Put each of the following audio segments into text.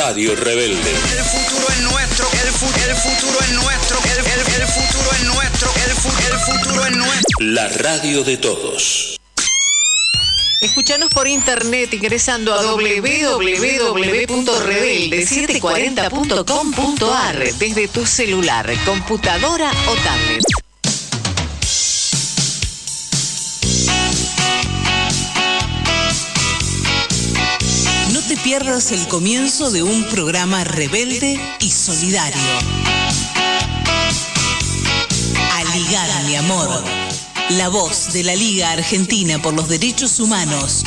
Radio Rebelde. El futuro es nuestro, el, el futuro es nuestro, el, el futuro es nuestro, el, el futuro es nuestro. La radio de todos. Escuchanos por internet ingresando a www.rebelde740.com.ar desde tu celular, computadora o tablet. Pierdas el comienzo de un programa rebelde y solidario. Aligar mi amor la voz de la Liga Argentina por los Derechos Humanos.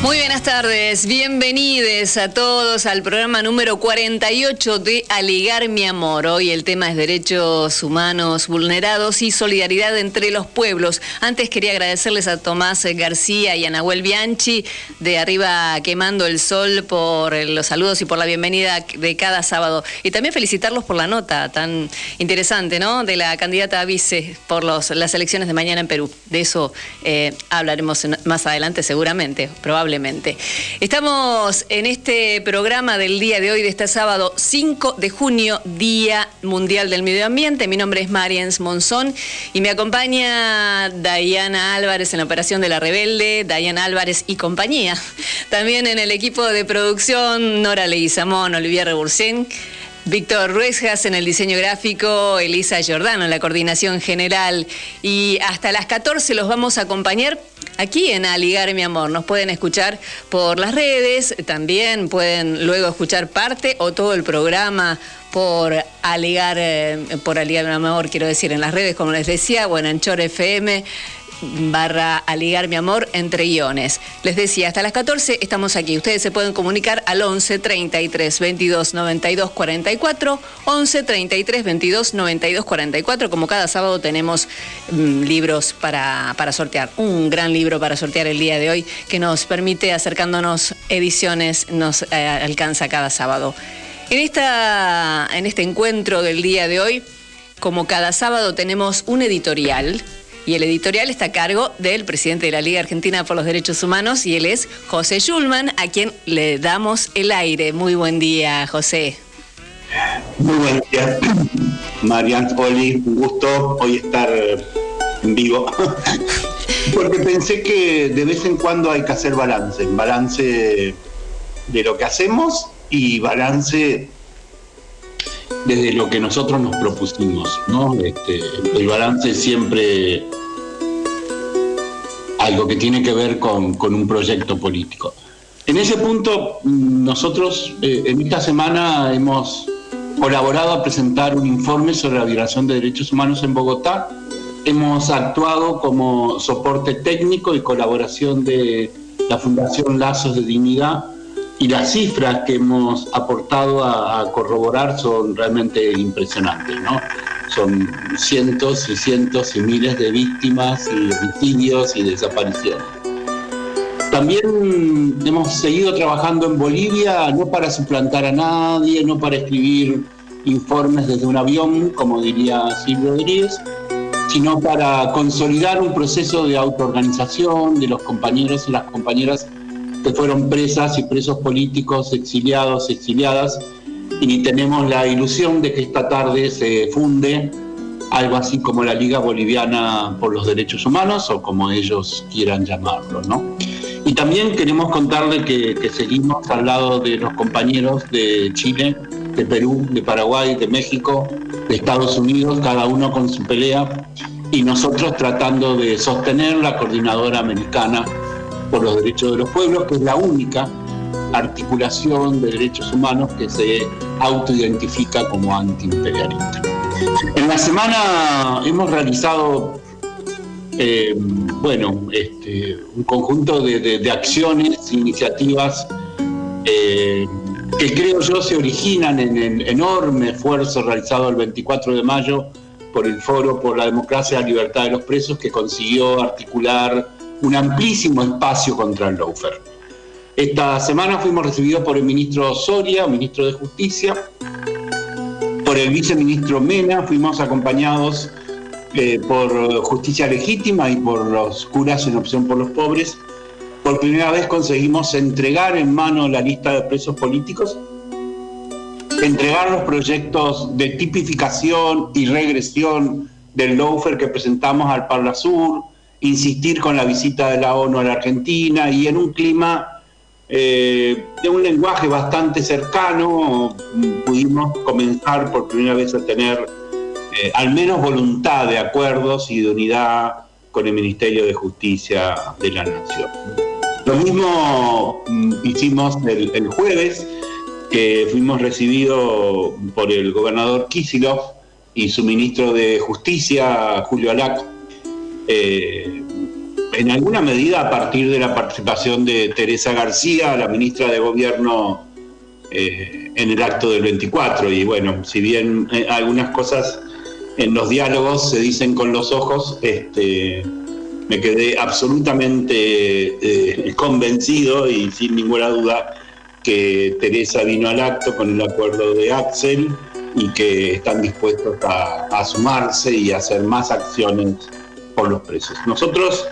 Muy buenas tardes, bienvenidos a todos al programa número 48 de Aligar mi amor. Hoy el tema es derechos humanos vulnerados y solidaridad entre los pueblos. Antes quería agradecerles a Tomás García y a Nahuel Bianchi de Arriba Quemando el Sol por los saludos y por la bienvenida de cada sábado. Y también felicitarlos por la nota tan interesante, ¿no? De la candidata a vice por las elecciones de mañana en Perú. De eso eh, hablaremos más adelante seguramente, probablemente Estamos en este programa del día de hoy, de este sábado 5 de junio, Día Mundial del Medio Ambiente. Mi nombre es Marians Monzón y me acompaña Dayana Álvarez en la operación de La Rebelde, Dayana Álvarez y compañía. También en el equipo de producción, Nora Leguizamón, Olivia Rebursén. Víctor Ruesjas en el diseño gráfico, Elisa Giordano en la coordinación general y hasta las 14 los vamos a acompañar aquí en Aligar mi amor. Nos pueden escuchar por las redes, también pueden luego escuchar parte o todo el programa por Aligar, eh, por Aligar mi amor, quiero decir, en las redes, como les decía, bueno, en Chor FM, barra Aligar mi amor entre guiones. Les decía, hasta las 14 estamos aquí. Ustedes se pueden comunicar al 11 33 22 92 44, 11 33 22 92 44. Como cada sábado tenemos mm, libros para, para sortear. Un gran libro para sortear el día de hoy que nos permite, acercándonos ediciones, nos eh, alcanza cada sábado. En, esta, en este encuentro del día de hoy, como cada sábado, tenemos un editorial y el editorial está a cargo del presidente de la Liga Argentina por los Derechos Humanos y él es José Schulman, a quien le damos el aire. Muy buen día, José. Muy buen día, Marian Poli, un gusto hoy estar en vivo. Porque pensé que de vez en cuando hay que hacer balance, balance de lo que hacemos y balance desde lo que nosotros nos propusimos, ¿no? Este, el balance siempre algo que tiene que ver con, un proyecto político. En ese punto, nosotros eh, en esta semana hemos colaborado a presentar un informe sobre la violación de derechos humanos en Bogotá. Hemos actuado como soporte técnico y colaboración de la Fundación Lazos de Dignidad y las cifras que hemos aportado a, corroborar son realmente impresionantes, ¿no? Son cientos y cientos y miles de víctimas y homicidios y desapariciones. También hemos seguido trabajando en Bolivia, no para suplantar a nadie, no para escribir informes desde un avión, como diría Silvio Rodríguez, sino para consolidar un proceso de autoorganización de los compañeros y las compañeras que fueron presas y presos políticos, exiliados, exiliadas, y tenemos la ilusión de que esta tarde se funde algo así como la Liga Boliviana por los Derechos Humanos, o como ellos quieran llamarlo, ¿no? Y también queremos contarle que, que seguimos al lado de los compañeros de Chile, de Perú, de Paraguay, de México, de Estados Unidos, cada uno con su pelea, y nosotros tratando de sostener la coordinadora americana por los derechos de los pueblos, que es la única articulación de derechos humanos que se autoidentifica como antiimperialista. En la semana hemos realizado eh, bueno, este, un conjunto de, acciones, iniciativas eh, que creo yo se originan en el enorme esfuerzo realizado el 24 de mayo por el Foro por la Democracia y la Libertad de los Presos, que consiguió articular un amplísimo espacio contra el lawfare. Esta semana fuimos recibidos por el ministro Soria, ministro de Justicia, por el viceministro Mena, fuimos acompañados eh, por justicia legítima y por los curas en opción por los pobres, por primera vez conseguimos entregar en mano la lista de presos políticos, entregar los proyectos de tipificación y regresión del lawfare que presentamos al Parla Sur, insistir con la visita de la ONU a la Argentina y en un clima eh, de un lenguaje bastante cercano pudimos comenzar por primera vez a tener eh, al menos voluntad de acuerdos y de unidad con el Ministerio de Justicia de la Nación. Lo mismo mm, hicimos el, jueves, que fuimos recibidos por el gobernador Kisilov y su ministro de Justicia, Julio Alac, eh, en alguna medida a partir de la participación de Teresa García, la ministra de Gobierno, eh, en el acto del 24. Y bueno, si bien eh, algunas cosas en los diálogos se dicen con los ojos, este, me quedé absolutamente convencido y sin ninguna duda que Teresa vino al acto con el acuerdo de Axel y que están dispuestos a, a sumarse y a hacer más acciones por los presos. Nosotros,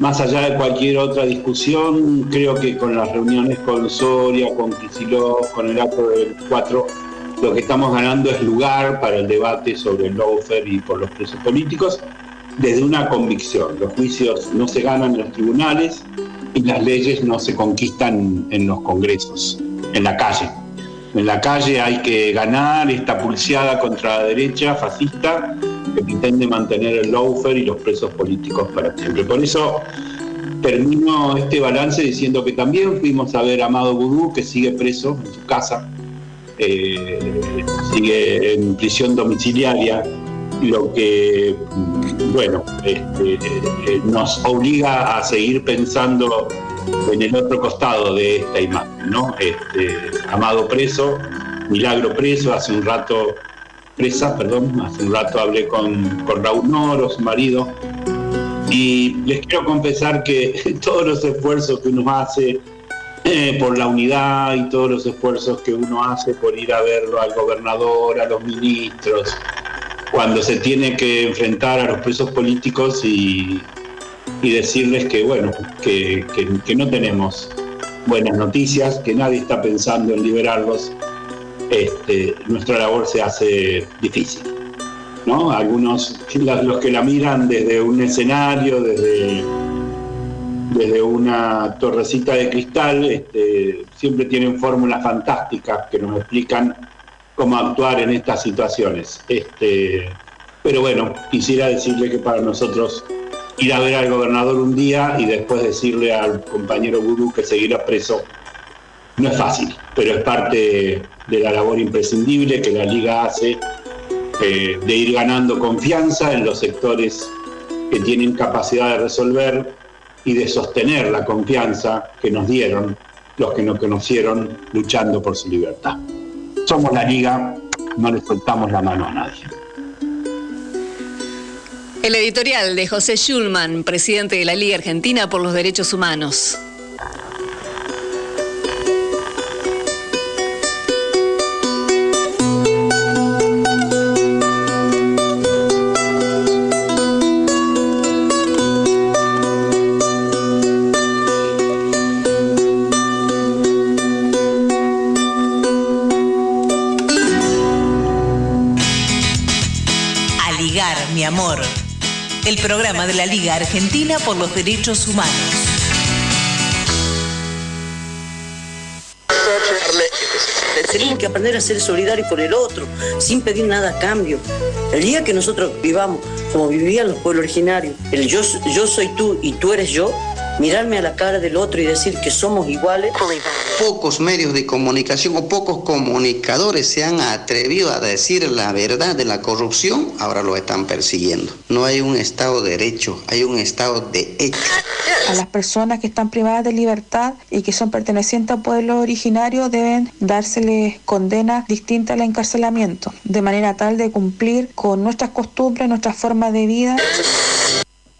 más allá de cualquier otra discusión, creo que con las reuniones con Soria, con Kicillof, con el acto del 4, lo que estamos ganando es lugar para el debate sobre el lawfare y por los presos políticos desde una convicción. Los juicios no se ganan en los tribunales y las leyes no se conquistan en los congresos, en la calle. En la calle hay que ganar esta pulseada contra la derecha fascista que pretende mantener el lawfare y los presos políticos para siempre. Por eso termino este balance diciendo que también fuimos a ver a Amado Vudú, que sigue preso en su casa, eh, sigue en prisión domiciliaria, lo que, bueno, este, eh, nos obliga a seguir pensando en el otro costado de esta imagen, ¿no? Este, Amado preso, Milagro preso, hace un rato presa, perdón, hace un rato hablé con, con Raúl Noro, su marido, y les quiero confesar que todos los esfuerzos que uno hace eh, por la unidad y todos los esfuerzos que uno hace por ir a verlo al gobernador, a los ministros, cuando se tiene que enfrentar a los presos políticos y, decirles que, bueno, que, que no tenemos buenas noticias, que nadie está pensando en liberarlos, este, nuestra labor se hace difícil. ¿no? Algunos, los que la miran desde un escenario, desde, desde una torrecita de cristal, este, siempre tienen fórmulas fantásticas que nos explican cómo actuar en estas situaciones. Este, pero bueno, quisiera decirle que para nosotros ir a ver al gobernador un día y después decirle al compañero Gurú que seguirá preso no es fácil, pero es parte de la labor imprescindible que la liga hace eh, de ir ganando confianza en los sectores que tienen capacidad de resolver y de sostener la confianza que nos dieron los que nos conocieron luchando por su libertad. Somos la liga, no le soltamos la mano a nadie. El editorial de José Schulman, presidente de la Liga Argentina por los Derechos Humanos. El programa de la Liga Argentina por los Derechos Humanos. Tenemos que aprender a ser solidarios con el otro, sin pedir nada a cambio. El día que nosotros vivamos como vivían los pueblos originarios, el yo, soy tú y tú eres yo, mirarme a la cara del otro y decir que somos iguales. Pocos medios de comunicación o pocos comunicadores se han atrevido a decir la verdad de la corrupción, ahora lo están persiguiendo. No hay un Estado de derecho, hay un Estado de hecho. A las personas que están privadas de libertad y que son pertenecientes a pueblos originarios deben dárseles condena distinta al encarcelamiento, de manera tal de cumplir con nuestras costumbres, nuestras formas de vida.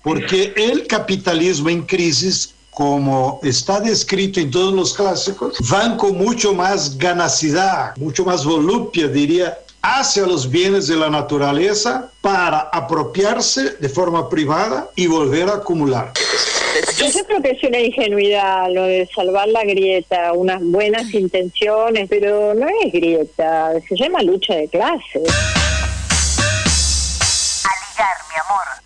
Porque el capitalismo en crisis, como está descrito en todos los clásicos, van con mucho más ganacidad, mucho más volupia, diría, hacia los bienes de la naturaleza para apropiarse de forma privada y volver a acumular. Yo creo que es una ingenuidad lo de salvar la grieta, unas buenas intenciones, pero no es grieta, se llama lucha de clases. Aligar, mi amor.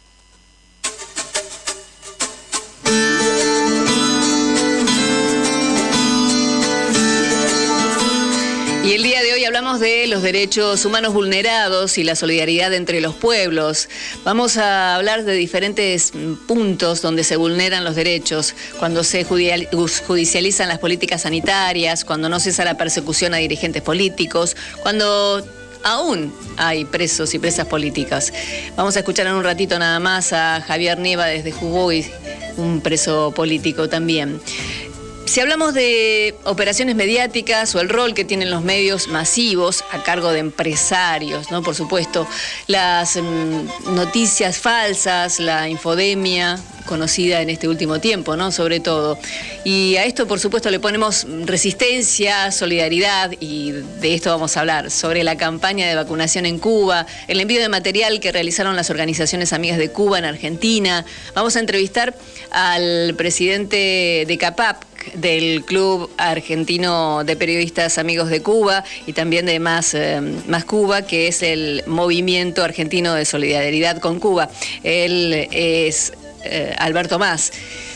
Y el día de hoy hablamos de los derechos humanos vulnerados y la solidaridad entre los pueblos. Vamos a hablar de diferentes puntos donde se vulneran los derechos, cuando se judicializan las políticas sanitarias, cuando no cesa la persecución a dirigentes políticos, cuando aún hay presos y presas políticas. Vamos a escuchar en un ratito nada más a Javier Nieva desde Jujuy, un preso político también. Si hablamos de operaciones mediáticas o el rol que tienen los medios masivos a cargo de empresarios, ¿no? Por supuesto, las mm, noticias falsas, la infodemia conocida en este último tiempo, ¿no? Sobre todo. Y a esto, por supuesto, le ponemos resistencia, solidaridad y de esto vamos a hablar, sobre la campaña de vacunación en Cuba, el envío de material que realizaron las organizaciones amigas de Cuba en Argentina. Vamos a entrevistar al presidente de CAPAP, del Club Argentino de Periodistas Amigos de Cuba y también de Más, eh, Más Cuba, que es el Movimiento Argentino de Solidaridad con Cuba. Él es eh, Alberto Más.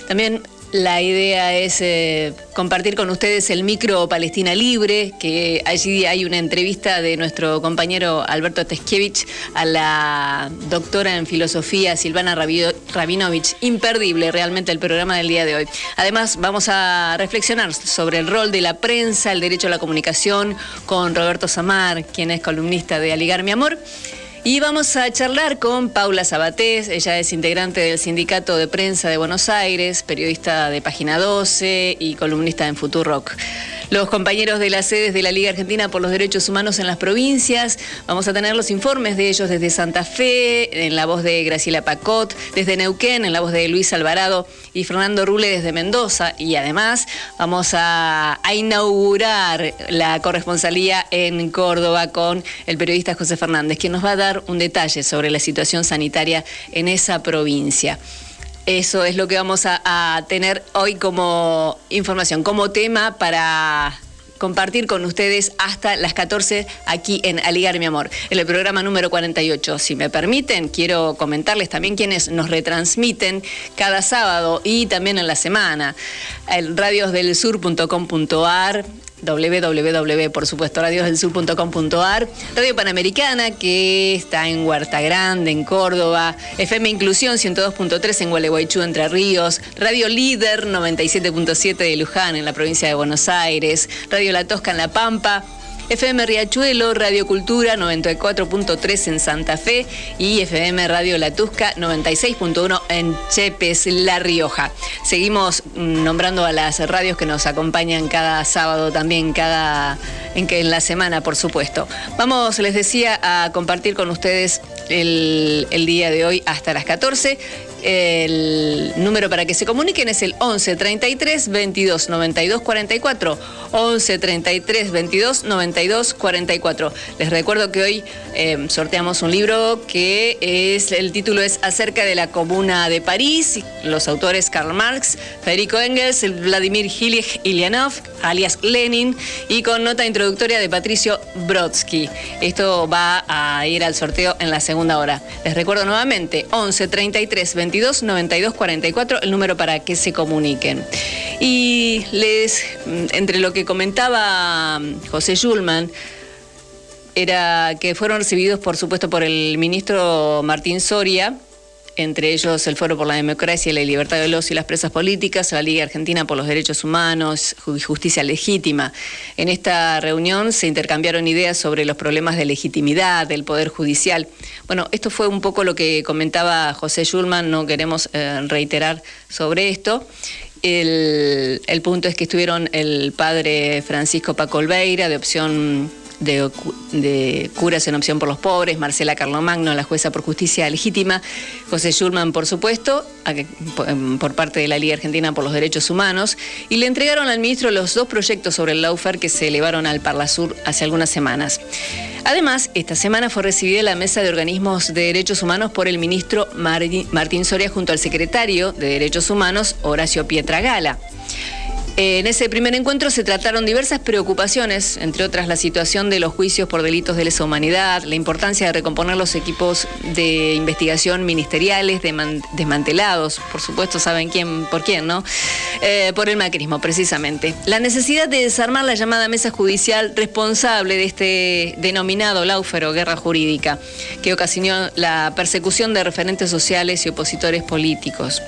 También la idea es eh, compartir con ustedes el micro Palestina Libre, que allí hay una entrevista de nuestro compañero Alberto Teskiewicz a la doctora en filosofía Silvana Rabinovich. Imperdible realmente el programa del día de hoy. Además, vamos a reflexionar sobre el rol de la prensa, el derecho a la comunicación, con Roberto Samar, quien es columnista de Aligar Mi Amor. Y vamos a charlar con Paula Sabatés, ella es integrante del Sindicato de Prensa de Buenos Aires, periodista de Página 12 y columnista en Rock. Los compañeros de las sedes de la Liga Argentina por los Derechos Humanos en las provincias, vamos a tener los informes de ellos desde Santa Fe, en la voz de Graciela Pacot, desde Neuquén, en la voz de Luis Alvarado y Fernando Rule desde Mendoza. Y además vamos a, a inaugurar la corresponsalía en Córdoba con el periodista José Fernández, quien nos va a dar un detalle sobre la situación sanitaria en esa provincia. Eso es lo que vamos a, tener hoy como información, como tema para compartir con ustedes hasta las 14 aquí en Aligar Mi Amor, en el programa número 48. Si me permiten, quiero comentarles también quienes nos retransmiten cada sábado y también en la semana. El radiosdelsur.com.ar, www, Radio Panamericana, que está en Huerta Grande, en Córdoba, FM Inclusión 102.3 en Gualeguaychú, Entre Ríos, Radio Líder 97.7 de Luján, en la provincia de Buenos Aires, Radio La Tosca en La Pampa, FM Riachuelo, Radio Cultura 94.3 en Santa Fe y FM Radio La Tusca 96.1 en Chepes, La Rioja. Seguimos nombrando a las radios que nos acompañan cada sábado también, cada en, que en la semana, por supuesto. Vamos, les decía, a compartir con ustedes el día de hoy hasta las 14 el número para que se comuniquen es el 11 33 22 92 44. 11 33 22 92 44. Les recuerdo que hoy eh, sorteamos un libro que es, el título es acerca de la Comuna de París. Los autores Karl Marx, Federico Engels, Vladimir Ilyich Ilyanov, alias Lenin, y con nota introductoria de Patricio Brodsky. Esto va a ir al sorteo en la segunda hora. Les recuerdo nuevamente, 11 33 22 22 92 44, el número para que se comuniquen. Y les, mm, entre lo que comentaba mm, José Schulman, era que fueron recibidos, por supuesto, por el ministro Martín Soria, entre ellos el Foro por la Democracia y la Libertad de los y las Presas Políticas, la Liga Argentina por los Derechos Humanos y Justicia Legítima. En esta reunión se intercambiaron ideas sobre los problemas de legitimidad del Poder Judicial. Bueno, esto fue un poco lo que comentaba José Schulman, no queremos eh, reiterar sobre esto. El, el punto es que estuvieron el padre Francisco Paco Olveira, de opción de, curas en opción por los pobres, Marcela Carlomagno, la jueza por justicia legítima, José Schulman, por supuesto, por parte de la Liga Argentina por los Derechos Humanos, y le entregaron al ministro los dos proyectos sobre el Laufer que se elevaron al Parlasur hace algunas semanas. Además, esta semana fue recibida la mesa de organismos de derechos humanos por el ministro Martín Soria junto al secretario de Derechos Humanos, Horacio Pietragala. En ese primer encuentro se trataron diversas preocupaciones, entre otras la situación de los juicios por delitos de lesa humanidad, la importancia de recomponer los equipos de investigación ministeriales desmantelados, por supuesto saben quién, por quién, ¿no? Eh, por el macrismo, precisamente. La necesidad de desarmar la llamada mesa judicial responsable de este denominado laufer o guerra jurídica, que ocasionó la persecución de referentes sociales y opositores políticos.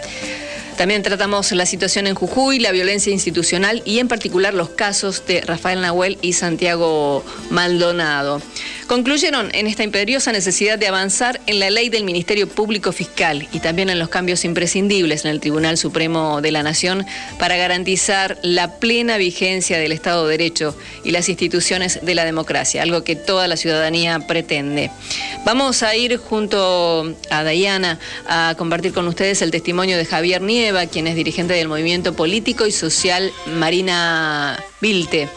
También tratamos la situación en Jujuy, la violencia institucional y en particular los casos de Rafael Nahuel y Santiago Maldonado. Concluyeron en esta imperiosa necesidad de avanzar en la ley del Ministerio Público Fiscal y también en los cambios imprescindibles en el Tribunal Supremo de la Nación para garantizar la plena vigencia del Estado de Derecho y las instituciones de la democracia, algo que toda la ciudadanía pretende. Vamos a ir junto a Dayana a compartir con ustedes el testimonio de Javier Nieva, quien es dirigente del movimiento político y social Marina Vilte.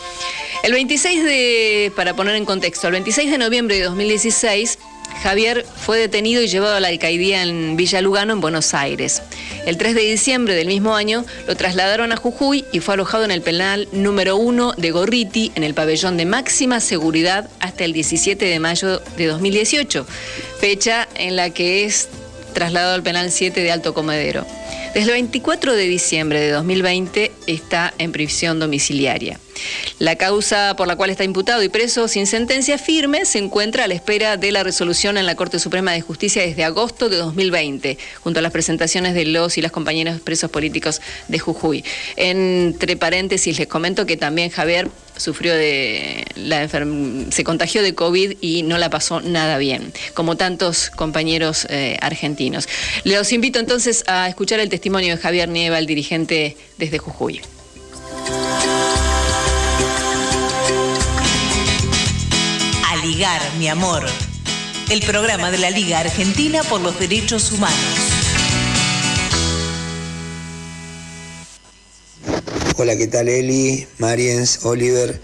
El 26 de, para poner en contexto, el 26 de noviembre de 2016, Javier fue detenido y llevado a la alcaidía en Villa Lugano, en Buenos Aires. El 3 de diciembre del mismo año lo trasladaron a Jujuy y fue alojado en el penal número 1 de Gorriti, en el pabellón de máxima seguridad, hasta el 17 de mayo de 2018, fecha en la que es trasladado al penal 7 de Alto Comedero. Desde el 24 de diciembre de 2020 está en prisión domiciliaria. La causa por la cual está imputado y preso sin sentencia firme se encuentra a la espera de la resolución en la Corte Suprema de Justicia desde agosto de 2020, junto a las presentaciones de los y las compañeras presos políticos de Jujuy. Entre paréntesis, les comento que también Javier sufrió de la se contagió de COVID y no la pasó nada bien, como tantos compañeros eh, argentinos. Les invito entonces a escuchar el testimonio de Javier Nieva, el dirigente desde Jujuy. Ligar, mi amor. El programa de la Liga Argentina por los Derechos Humanos. Hola, ¿qué tal Eli, Mariens, Oliver?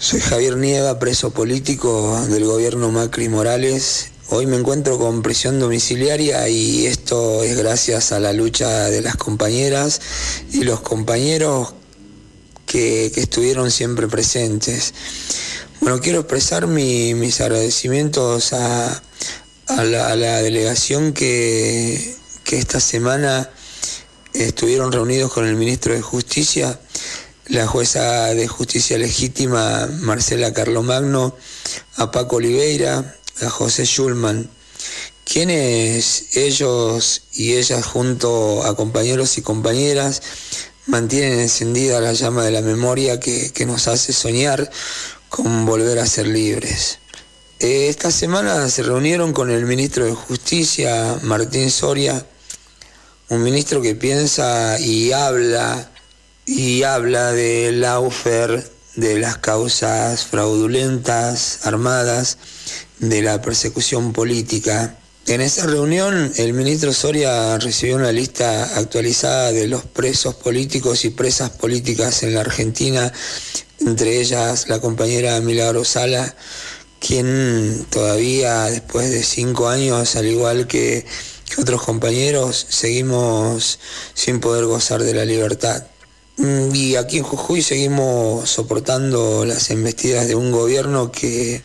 Soy Javier Nieva, preso político del gobierno Macri Morales. Hoy me encuentro con prisión domiciliaria y esto es gracias a la lucha de las compañeras y los compañeros que, que estuvieron siempre presentes. Bueno, quiero expresar mis agradecimientos a, la, delegación que, esta semana estuvieron reunidos con el ministro de Justicia, la jueza de Justicia Legítima Marcela Carlomagno, a Paco Oliveira, a José Schulman, quienes ellos y ellas junto a compañeros y compañeras mantienen encendida la llama de la memoria que, que nos hace soñar con volver a ser libres. Eh, esta semana se reunieron con el ministro de Justicia, Martín Soria, un ministro que piensa y habla y habla del laufer, de las causas fraudulentas, armadas, de la persecución política. En esa reunión el ministro Soria recibió una lista actualizada de los presos políticos y presas políticas en la Argentina entre ellas la compañera Milagro Sala, quien todavía después de cinco años, al igual que, otros compañeros, seguimos sin poder gozar de la libertad. Mm, y aquí en Jujuy seguimos soportando las embestidas de un gobierno que,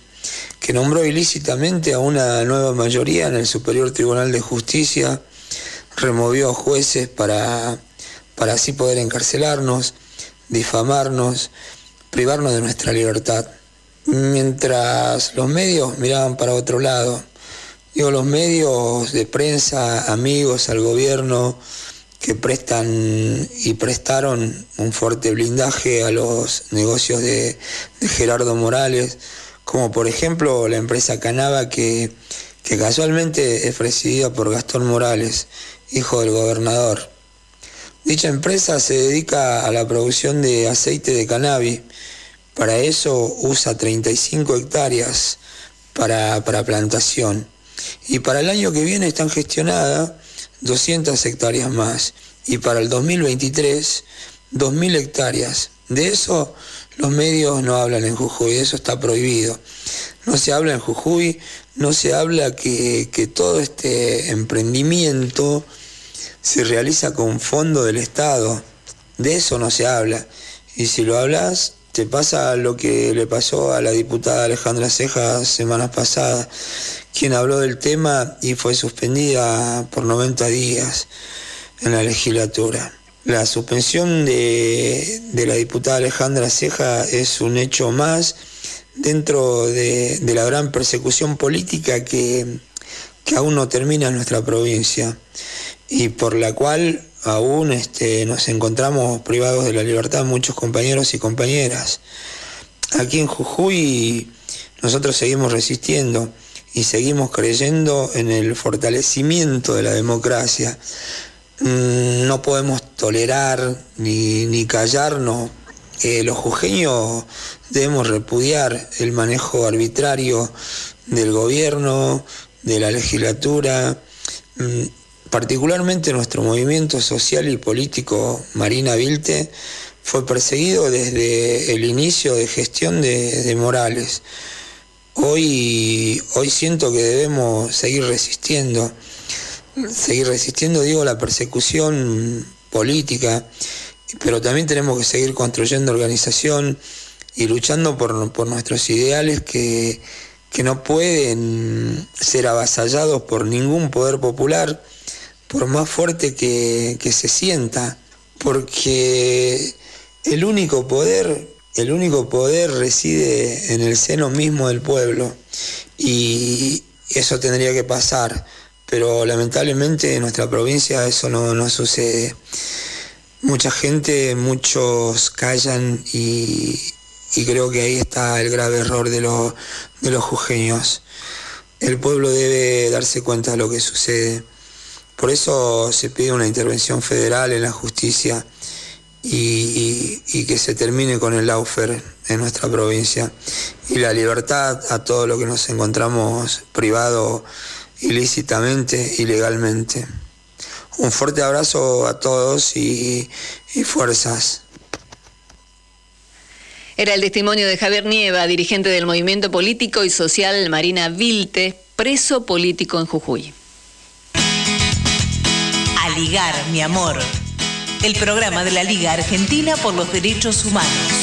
que nombró ilícitamente a una nueva mayoría en el Superior Tribunal de Justicia, removió jueces para, para así poder encarcelarnos, difamarnos privarnos de nuestra libertad. Mientras los medios miraban para otro lado, digo, los medios de prensa, amigos al gobierno, que prestan y prestaron un fuerte blindaje a los negocios de, Gerardo Morales, como por ejemplo la empresa Canava que, que casualmente es presidida por Gastón Morales, hijo del gobernador. Dicha empresa se dedica a la producción de aceite de cannabis Para eso usa 35 hectáreas para, para plantación. Y para el año que viene están gestionadas 200 hectáreas más. Y para el 2023, 2.000 hectáreas. De eso los medios no hablan en Jujuy, eso está prohibido. No se habla en Jujuy, no se habla que, que todo este emprendimiento se realiza con fondo del Estado. De eso no se habla. Y si lo hablas, te pasa lo que le pasó a la diputada Alejandra Ceja semanas pasadas, quien habló del tema y fue suspendida por 90 días en la legislatura. La suspensión de, la diputada Alejandra Ceja es un hecho más dentro de, la gran persecución política que, que, aún no termina en nuestra provincia y por la cual aún este, nos encontramos privados de la libertad muchos compañeros y compañeras. Aquí en Jujuy nosotros seguimos resistiendo y seguimos creyendo en el fortalecimiento de la democracia. Mm, no podemos tolerar ni, callarnos. los jujeños debemos repudiar el manejo arbitrario del gobierno, de la legislatura, mm, particularmente nuestro movimiento social y político Marina Vilte fue perseguido desde el inicio de gestión de, Morales. Hoy, hoy siento que debemos seguir resistiendo seguir resistiendo, digo, la persecución política, pero también tenemos que seguir construyendo organización y luchando por, nuestros ideales que, no pueden ser avasallados por ningún poder popular, por más fuerte que, que se sienta, porque el único poder, el único poder reside en el seno mismo del pueblo. Y eso tendría que pasar pero lamentablemente en nuestra provincia eso no, sucede. Mucha gente, muchos callan y, creo que ahí está el grave error de, de los jujeños. El pueblo debe darse cuenta de lo que sucede. Por eso se pide una intervención federal en la justicia y, y, que se termine con el laufer en nuestra provincia y la libertad a todo lo que nos encontramos privado ilícitamente, ilegalmente. Un fuerte abrazo a todos y, fuerzas. Era el testimonio de Javier Nieva, dirigente del movimiento político y social Marina Vilte, preso político en Jujuy. A ligar, mi amor. El programa de la Liga Argentina por los Derechos Humanos.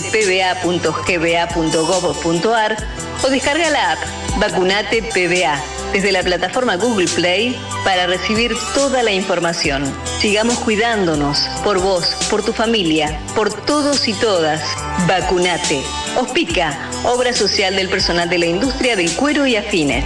vacunatepba.gba.gov.ar o descarga la app Vacunate PBA desde la plataforma Google Play para recibir toda la información. Sigamos cuidándonos por vos, por tu familia, por todos y todas. Vacunate. Ospica, obra social del personal de la industria del cuero y afines.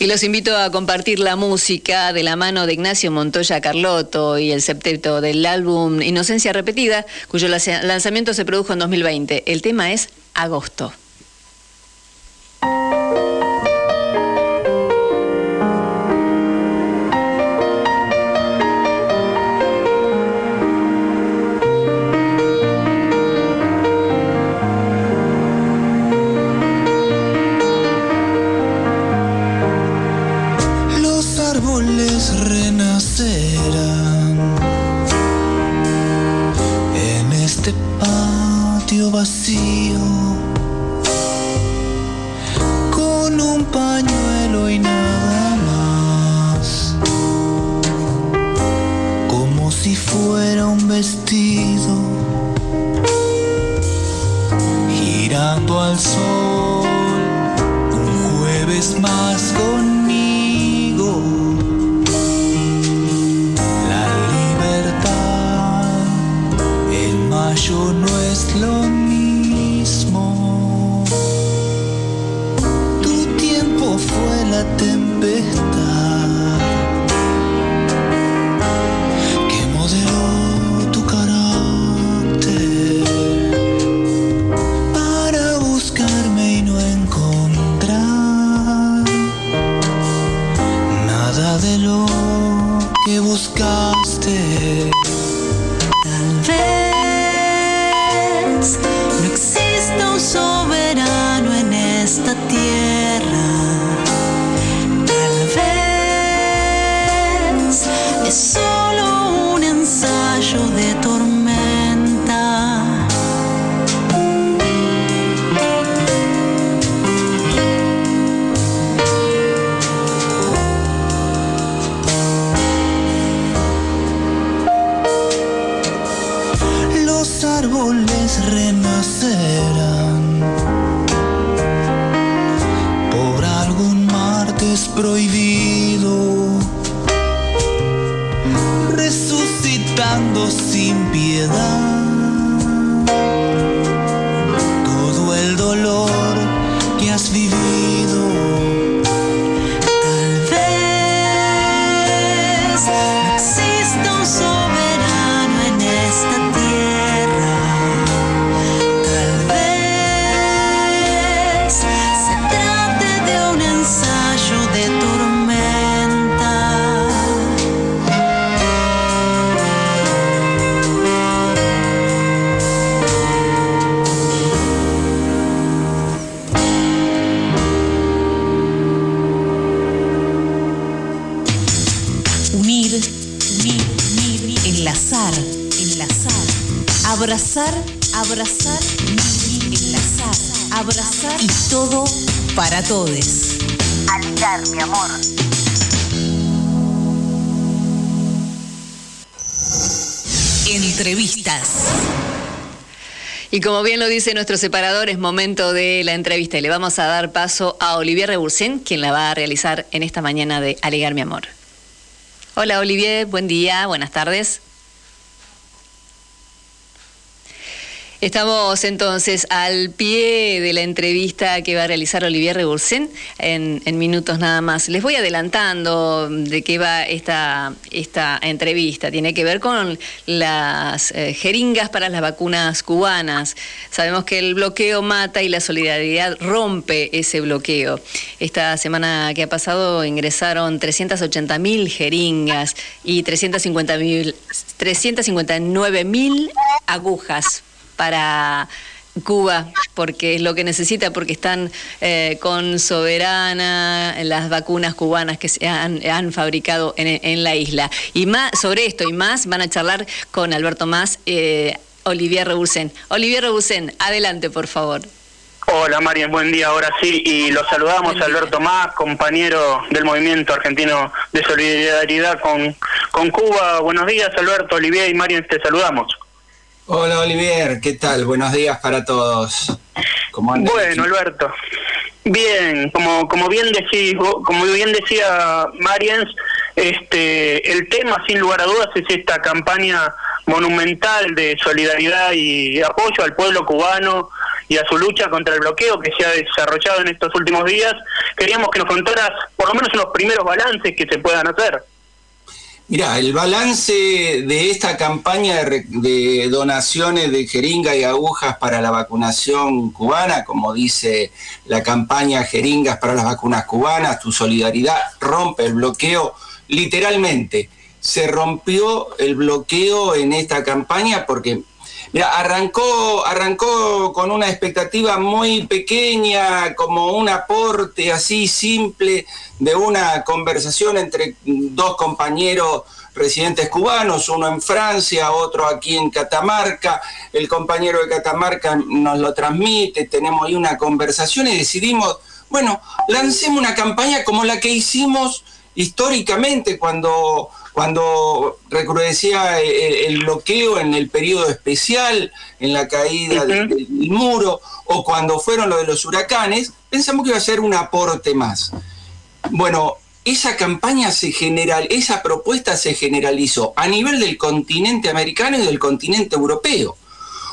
Y los invito a compartir la música de la mano de Ignacio Montoya Carlotto y el septeto del álbum Inocencia Repetida, cuyo lanzamiento se produjo en 2020. El tema es Agosto. Y como bien lo dice nuestro separador, es momento de la entrevista y le vamos a dar paso a Olivier Rebursen, quien la va a realizar en esta mañana de Alegar mi amor. Hola Olivier, buen día, buenas tardes. Estamos entonces al pie de la entrevista que va a realizar Olivier Rebursen en, minutos nada más. Les voy adelantando de qué va esta, esta entrevista. Tiene que ver con las eh, jeringas para las vacunas cubanas. Sabemos que el bloqueo mata y la solidaridad rompe ese bloqueo. Esta semana que ha pasado ingresaron 380 mil jeringas y 359 mil agujas para Cuba, porque es lo que necesita, porque están eh, con Soberana, las vacunas cubanas que se han, fabricado en, la isla. Y más sobre esto y más van a charlar con Alberto Más, eh, Olivier Rebusen. Olivier Rebusen, adelante, por favor. Hola Marian, buen día, ahora sí, y los saludamos Alberto Más, compañero del Movimiento Argentino de Solidaridad con, con Cuba. Buenos días Alberto, Olivier y Marian, te saludamos. Hola Olivier, ¿qué tal? Buenos días para todos. bueno, Alberto. Bien, como como bien decís, como bien decía Mariens, este el tema sin lugar a dudas es esta campaña monumental de solidaridad y apoyo al pueblo cubano y a su lucha contra el bloqueo que se ha desarrollado en estos últimos días. Queríamos que nos contaras por lo menos los primeros balances que se puedan hacer. Mira, el balance de esta campaña de, donaciones de jeringas y agujas para la vacunación cubana, como dice la campaña Jeringas para las vacunas cubanas, tu solidaridad rompe el bloqueo, literalmente se rompió el bloqueo en esta campaña porque Mira, arrancó, arrancó con una expectativa muy pequeña, como un aporte así simple de una conversación entre dos compañeros residentes cubanos, uno en Francia, otro aquí en Catamarca. El compañero de Catamarca nos lo transmite, tenemos ahí una conversación y decidimos, bueno, lancemos una campaña como la que hicimos históricamente cuando cuando recrudecía el, bloqueo en el periodo especial, en la caída del, muro, o cuando fueron lo de los huracanes, pensamos que iba a ser un aporte más. Bueno, esa campaña se general, esa propuesta se generalizó a nivel del continente americano y del continente europeo.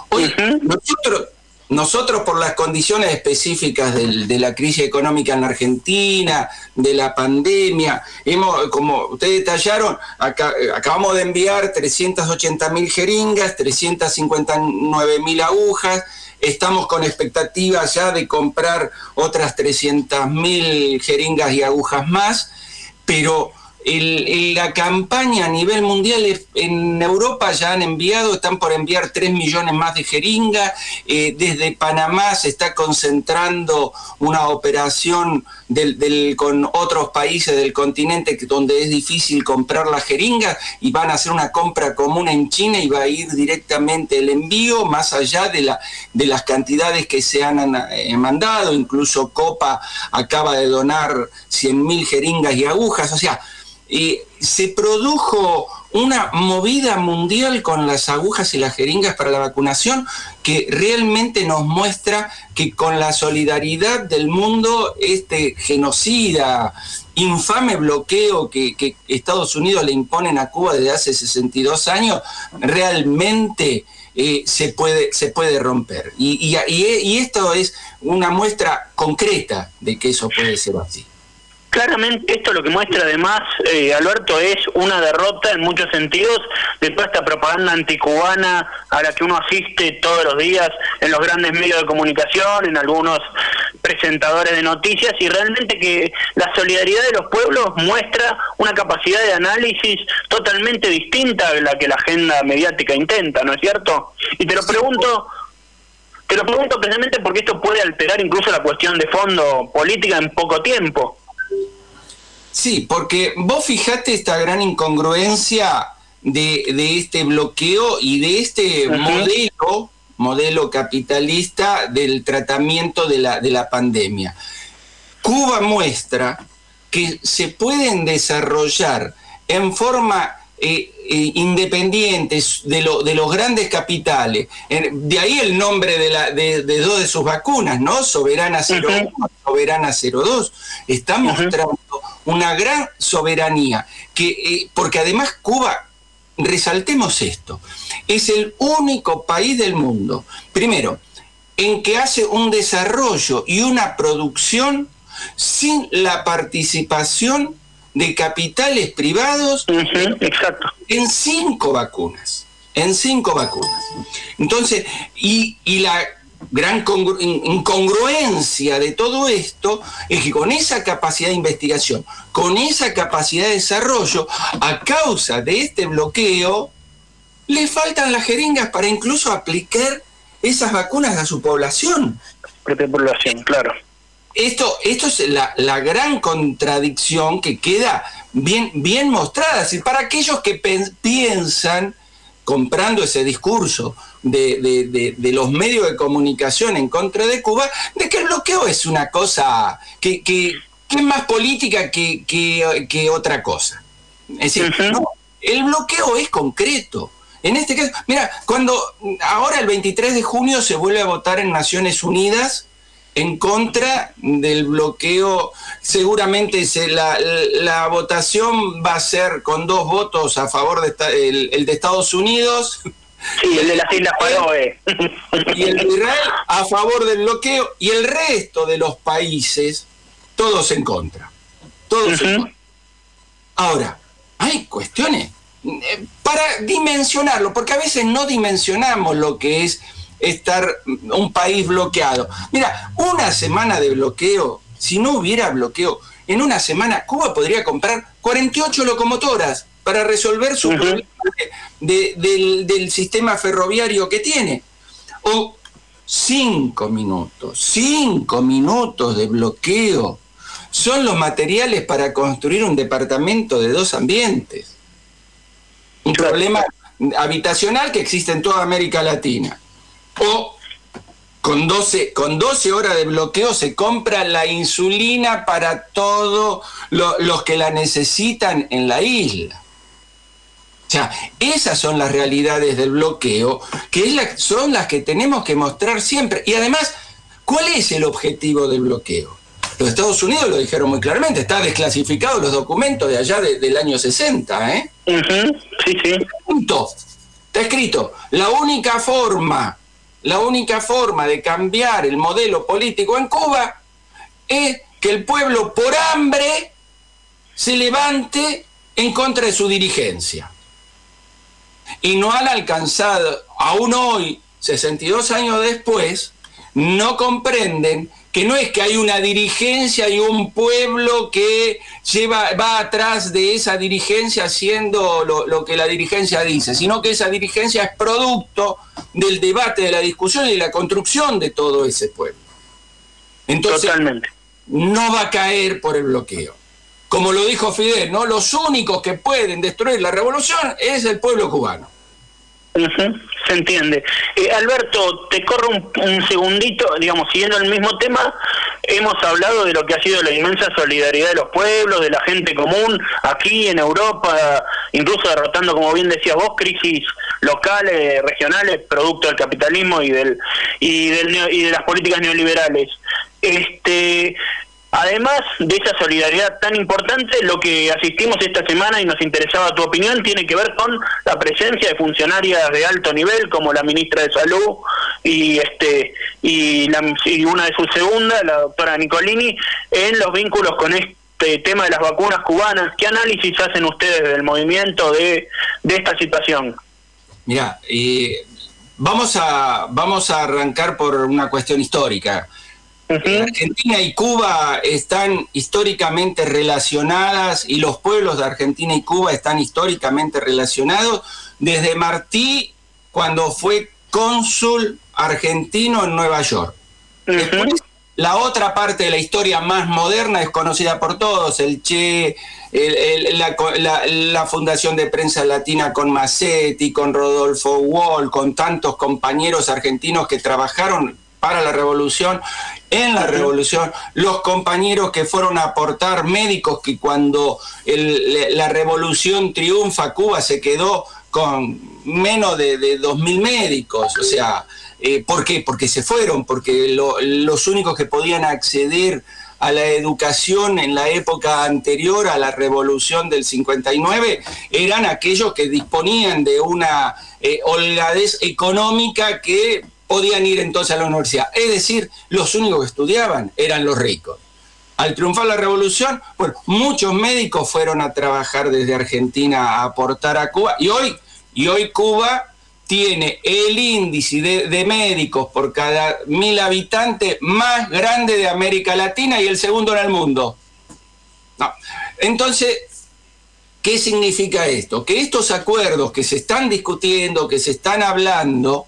Hoy nosotros nosotros por las condiciones específicas de la crisis económica en Argentina, de la pandemia, hemos, como ustedes detallaron, acabamos de enviar 380 mil jeringas, 359 mil agujas, estamos con expectativas ya de comprar otras 300 mil jeringas y agujas más, pero la campaña a nivel mundial en Europa ya han enviado, están por enviar 3 millones más de jeringas. Eh, desde Panamá se está concentrando una operación con otros países del continente donde es difícil comprar las jeringas y van a hacer una compra común en China y va a ir directamente el envío más allá de, la, de las cantidades que se han eh, mandado. Incluso Copa acaba de donar 100.000 jeringas y agujas. O sea, se produjo una movida mundial con las agujas y las jeringas para la vacunación que realmente nos muestra que con la solidaridad del mundo, este genocida, infame bloqueo que, Estados Unidos le imponen a Cuba desde hace 62 años, realmente eh, se, puede, se puede romper. y esto es una muestra concreta de que eso puede ser así. Claramente esto lo que muestra además, eh, Alberto, es una derrota en muchos sentidos de toda esta propaganda anticubana a la que uno asiste todos los días en los grandes medios de comunicación, en algunos presentadores de noticias y realmente que la solidaridad de los pueblos muestra una capacidad de análisis totalmente distinta a la que la agenda mediática intenta, ¿no es cierto? Y te lo pregunto... Te lo pregunto precisamente porque esto puede alterar incluso la cuestión de fondo política en poco tiempo. Sí, porque vos fijate esta gran incongruencia de, este bloqueo y de este modelo, modelo capitalista del tratamiento de la, de la pandemia. Cuba muestra que se pueden desarrollar en forma eh, eh, independientes de, de, los grandes capitales. de ahí el nombre de, la, de, dos de sus vacunas, ¿no? Soberana 01, Soberana 02. Está mostrando una gran soberanía, que, eh, porque además Cuba resaltemos esto, es el único país del mundo, primero, en que hace un desarrollo y una producción sin la participación de capitales privados exacto. en cinco vacunas. En cinco vacunas. Entonces, y, y la gran incongruencia de todo esto es que con esa capacidad de investigación, con esa capacidad de desarrollo, a causa de este bloqueo, le faltan las jeringas para incluso aplicar esas vacunas a su población. Propia población, claro. Esto, esto es la, la, gran contradicción que queda bien, bien mostrada. para aquellos que piensan, comprando ese discurso de, de, de, los medios de comunicación en contra de Cuba, de que el bloqueo es una cosa que, que, que es más política que, que, otra cosa. Es decir, no, el bloqueo es concreto. En este caso, mira, cuando ahora el 23 de junio se vuelve a votar en Naciones Unidas en contra del bloqueo. Seguramente se, la, la, votación va a ser con dos votos a favor de el, el de Estados Unidos. Sí, el de las Islas Faroe. Y el de Israel a favor del bloqueo y el resto de los países, todos en contra. Todos en contra. Ahora, hay cuestiones eh, para dimensionarlo, porque a veces no dimensionamos lo que es estar un país bloqueado. Mira, una semana de bloqueo, si no hubiera bloqueo, en una semana Cuba podría comprar 48 locomotoras para resolver su problema del, sistema ferroviario que tiene. O cinco minutos, cinco minutos de bloqueo son los materiales para construir un departamento de dos ambientes. Un problema habitacional que existe en toda América Latina o con 12, con 12 horas de bloqueo se compra la insulina para todos los que la necesitan en la isla. O sea, esas son las realidades del bloqueo, que son las que tenemos que mostrar siempre. Y además, ¿cuál es el objetivo del bloqueo? Los Estados Unidos lo dijeron muy claramente, está desclasificado los documentos de allá del año 60, ¿eh? Sí, sí. Punto. Está escrito, la única forma la única forma de cambiar el modelo político en Cuba es que el pueblo por hambre se levante en contra de su dirigencia. Y no han alcanzado, aún hoy, 62 años después, no comprenden que no es que hay una dirigencia y un pueblo que lleva, va atrás de esa dirigencia haciendo lo, que la dirigencia dice, sino que esa dirigencia es producto del debate, de la discusión y de la construcción de todo ese pueblo. Entonces, no va a caer por el bloqueo. Como lo dijo Fidel, ¿no? Los únicos que pueden destruir la revolución es el pueblo cubano se entiende. Eh, Alberto, te corro un, segundito, digamos, siguiendo el mismo tema, hemos hablado de lo que ha sido la inmensa solidaridad de los pueblos, de la gente común, aquí en Europa, incluso derrotando, como bien decías vos, crisis locales, regionales, producto del capitalismo y del y del y de las políticas neoliberales. Este, Además de esa solidaridad tan importante, lo que asistimos esta semana y nos interesaba tu opinión tiene que ver con la presencia de funcionarias de alto nivel como la ministra de Salud y este y, la, y una de sus segundas, la doctora Nicolini, en los vínculos con este tema de las vacunas cubanas. ¿Qué análisis hacen ustedes del movimiento de, esta situación? Mira, eh, vamos a vamos a arrancar por una cuestión histórica. Argentina y Cuba están históricamente relacionadas y los pueblos de Argentina y Cuba están históricamente relacionados desde Martí cuando fue cónsul argentino en Nueva York. la otra parte de la historia más moderna es conocida por todos, el Che, la, la, Fundación de Prensa Latina con Massetti, con Rodolfo Wall, con tantos compañeros argentinos que trabajaron para la revolución, en la revolución, los compañeros que fueron a aportar médicos que cuando la revolución triunfa, Cuba se quedó con menos de, de 2.000 médicos, o sea, eh, ¿por qué? Porque se fueron, porque los únicos que podían acceder a la educación en la época anterior a la revolución del 59 eran aquellos que disponían de una eh, holgadez económica que podían ir entonces a la universidad. Es decir, los únicos que estudiaban eran los ricos. Al triunfar la revolución, bueno, muchos médicos fueron a trabajar desde Argentina a aportar a Cuba y hoy, y hoy Cuba tiene el índice de, médicos por cada mil habitantes más grande de América Latina y el segundo en el mundo. Entonces, ¿qué significa esto? Que estos acuerdos que se están discutiendo, que se están hablando,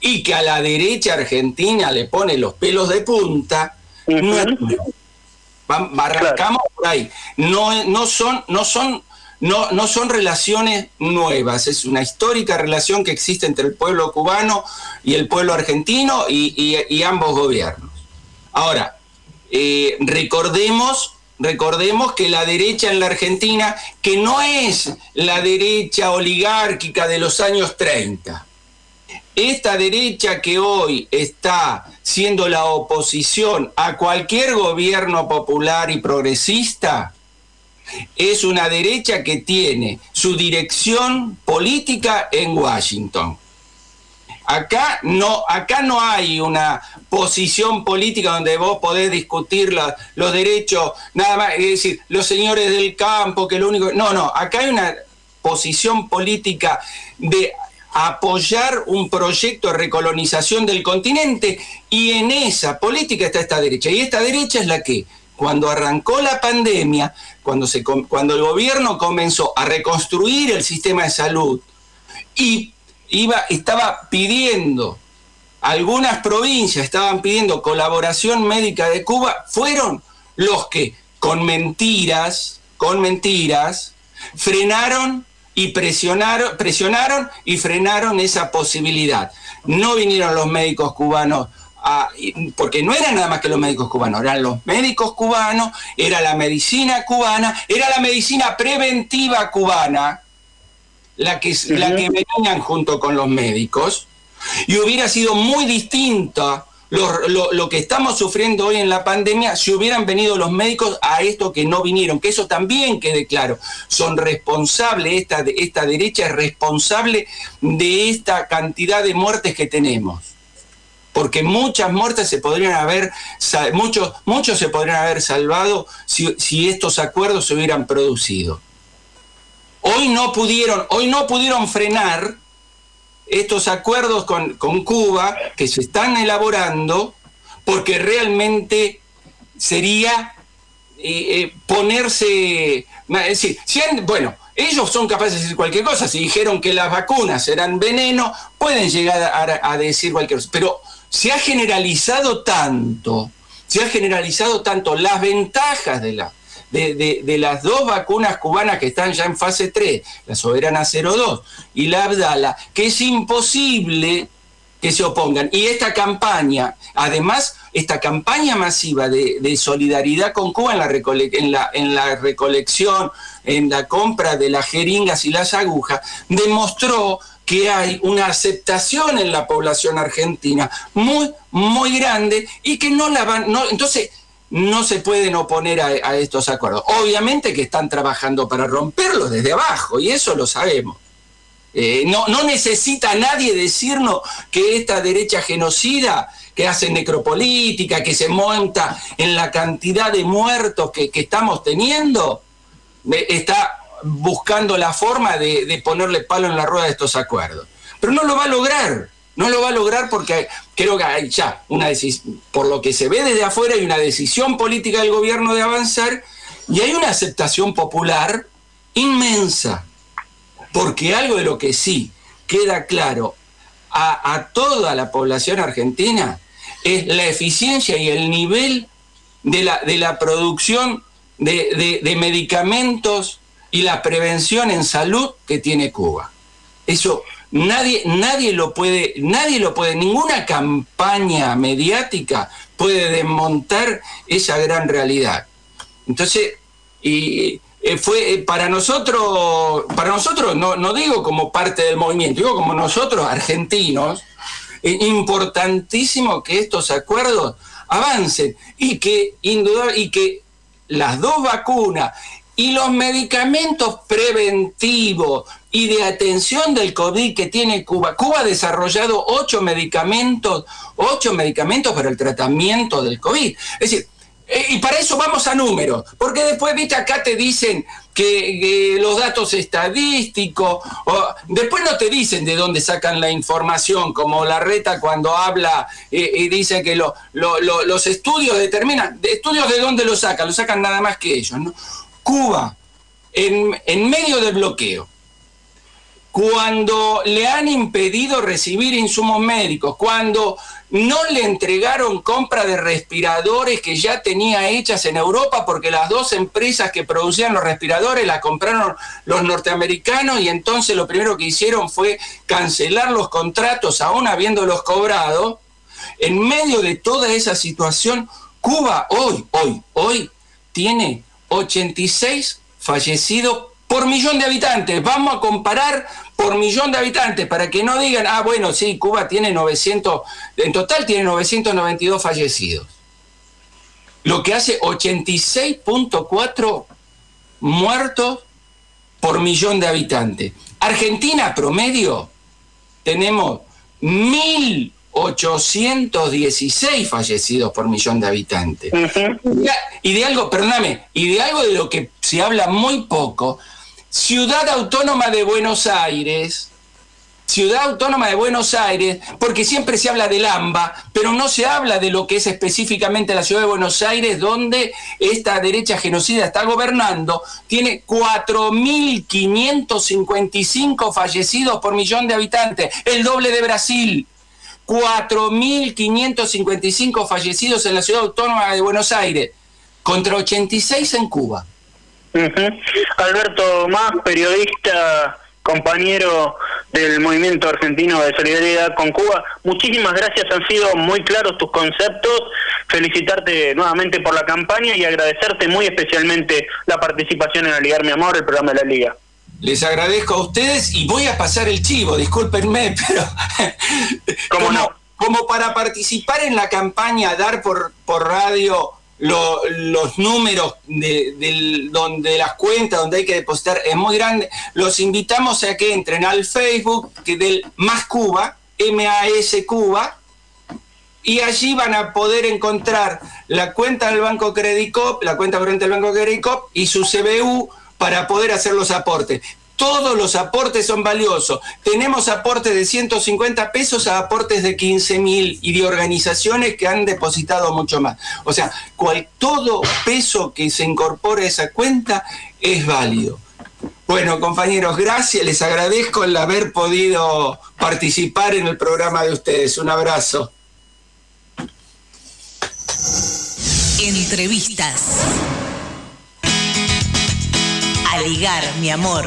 y que a la derecha argentina le pone los pelos de punta, no arrancamos por ahí. No, no son, no son, no, no son relaciones nuevas, es una histórica relación que existe entre el pueblo cubano y el pueblo argentino y, ambos gobiernos. Ahora, eh, recordemos recordemos que la derecha en la Argentina, que no es la derecha oligárquica de los años 30, esta derecha que hoy está siendo la oposición a cualquier gobierno popular y progresista, es una derecha que tiene su dirección política en Washington. Acá no, acá no hay una posición política donde vos podés discutir los derechos, nada más, es decir, los señores del campo, que lo único... No, no, acá hay una posición política de apoyar un proyecto de recolonización del continente y en esa política está esta derecha. Y esta derecha es la que, cuando arrancó la pandemia, cuando, se, cuando el gobierno comenzó a reconstruir el sistema de salud y iba, estaba pidiendo, algunas provincias estaban pidiendo colaboración médica de Cuba, fueron los que con mentiras, con mentiras, frenaron y presionaron, presionaron y frenaron esa posibilidad. No vinieron los médicos cubanos porque no eran nada más que los médicos cubanos, eran los médicos cubanos, era la medicina cubana, era la medicina preventiva cubana, la que, la que venían junto con los médicos, y hubiera sido muy distinta lo, que estamos sufriendo hoy en la pandemia si hubieran venido los médicos a esto que no vinieron, que eso también quede claro. Son responsables, esta, esta derecha es responsable de esta cantidad de muertes que tenemos. Porque muchas muertes se podrían haber, muchos, muchos se podrían haber salvado si, si estos acuerdos se hubieran producido. Hoy no pudieron, hoy no pudieron frenar estos acuerdos con, Cuba que se están elaborando porque realmente sería eh, eh, ponerse, decir, bueno, ellos son capaces de decir cualquier cosa, si dijeron que las vacunas eran veneno, pueden llegar a, decir cualquier cosa, pero se ha generalizado tanto, se ha generalizado tanto las ventajas de la, de, las dos vacunas cubanas que están ya en fase 3, la Soberana 02 y la Abdala, que es imposible que se opongan. Y esta campaña, además, esta campaña masiva de, solidaridad con Cuba en la, en, la, en la recolección, en la compra de las jeringas y las agujas, demostró que hay una aceptación en la población argentina muy, muy grande y que no la van, no, entonces no se pueden oponer a, estos acuerdos. Obviamente que están trabajando para romperlos desde abajo, y eso lo sabemos. Eh, no, no, necesita nadie decirnos que esta derecha genocida que hace necropolítica, que se monta en la cantidad de muertos que, estamos teniendo, eh, está buscando la forma de, de ponerle palo en la rueda de estos acuerdos. Pero no lo va a lograr. No lo va a lograr porque creo que hay ya una decisión, por lo que se ve desde afuera, hay una decisión política del gobierno de avanzar y hay una aceptación popular inmensa. Porque algo de lo que sí queda claro a, toda la población argentina es la eficiencia y el nivel de la, de la producción de, de medicamentos y la prevención en salud que tiene Cuba. Eso Nadie, nadie lo puede, nadie lo puede, ninguna campaña mediática puede desmontar esa gran realidad. Entonces, y eh, fue eh, para nosotros, para nosotros, no, no digo como parte del movimiento, digo como nosotros, argentinos, es importantísimo que estos acuerdos avancen y que, y que las dos vacunas y los medicamentos preventivos y de atención del COVID que tiene Cuba. Cuba ha desarrollado ocho medicamentos, ocho medicamentos para el tratamiento del COVID. Es decir, eh, y para eso vamos a números, porque después, viste, acá te dicen que, los datos estadísticos, después no te dicen de dónde sacan la información, como la reta cuando habla eh, y dice que los estudios determinan, estudios de dónde lo sacan, lo sacan nada más que ellos. ¿no? Cuba, en, en medio del bloqueo, cuando le han impedido recibir insumos médicos, cuando no le entregaron compra de respiradores que ya tenía hechas en Europa porque las dos empresas que producían los respiradores las compraron los norteamericanos y entonces lo primero que hicieron fue cancelar los contratos aún habiéndolos cobrado. En medio de toda esa situación, Cuba hoy, hoy, hoy tiene 86 fallecidos por millón de habitantes. Vamos a comparar por millón de habitantes para que no digan, ah, bueno, sí, Cuba tiene 900, en total tiene 992 fallecidos. Lo que hace 86.4 muertos por millón de habitantes. Argentina promedio tenemos 1.816 fallecidos por millón de habitantes. Y de algo, perdóname, y de algo de lo que se habla muy poco, Ciudad Autónoma de Buenos Aires, Ciudad Autónoma de Buenos Aires, porque siempre se habla del AMBA, pero no se habla de lo que es específicamente la Ciudad de Buenos Aires, donde esta derecha genocida está gobernando, tiene 4.555 fallecidos por millón de habitantes, el doble de Brasil. 4.555 fallecidos en la Ciudad Autónoma de Buenos Aires, contra 86 en Cuba. Alberto Más, periodista, compañero del movimiento argentino de solidaridad con Cuba. Muchísimas gracias, han sido muy claros tus conceptos. Felicitarte nuevamente por la campaña y agradecerte muy especialmente la participación en Aligar Mi Amor, el programa de la Liga. Les agradezco a ustedes y voy a pasar el chivo, discúlpenme, pero como, como para participar en la campaña, dar por, por radio los números de, donde las cuentas donde hay que depositar es muy grande, los invitamos a que entren al Facebook que del Más Cuba, MAS Cuba, y allí van a poder encontrar la cuenta del Banco Credicop, la cuenta corriente del Banco Credicop y su CBU para poder hacer los aportes todos los aportes son valiosos. Tenemos aportes de 150 pesos a aportes de 15 mil y de organizaciones que han depositado mucho más. O sea, cual, todo peso que se incorpore a esa cuenta es válido. Bueno, compañeros, gracias. Les agradezco el haber podido participar en el programa de ustedes. Un abrazo. Entrevistas. A ligar, mi amor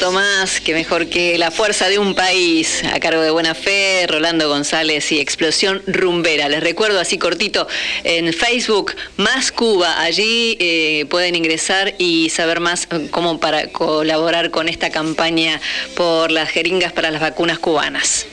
Alberto Más, que mejor que La Fuerza de un País, a cargo de Buena Fe, Rolando González y Explosión Rumbera. Les recuerdo así cortito, en Facebook, Más Cuba, allí eh, pueden ingresar y saber más eh, cómo para colaborar con esta campaña por las jeringas para las vacunas cubanas.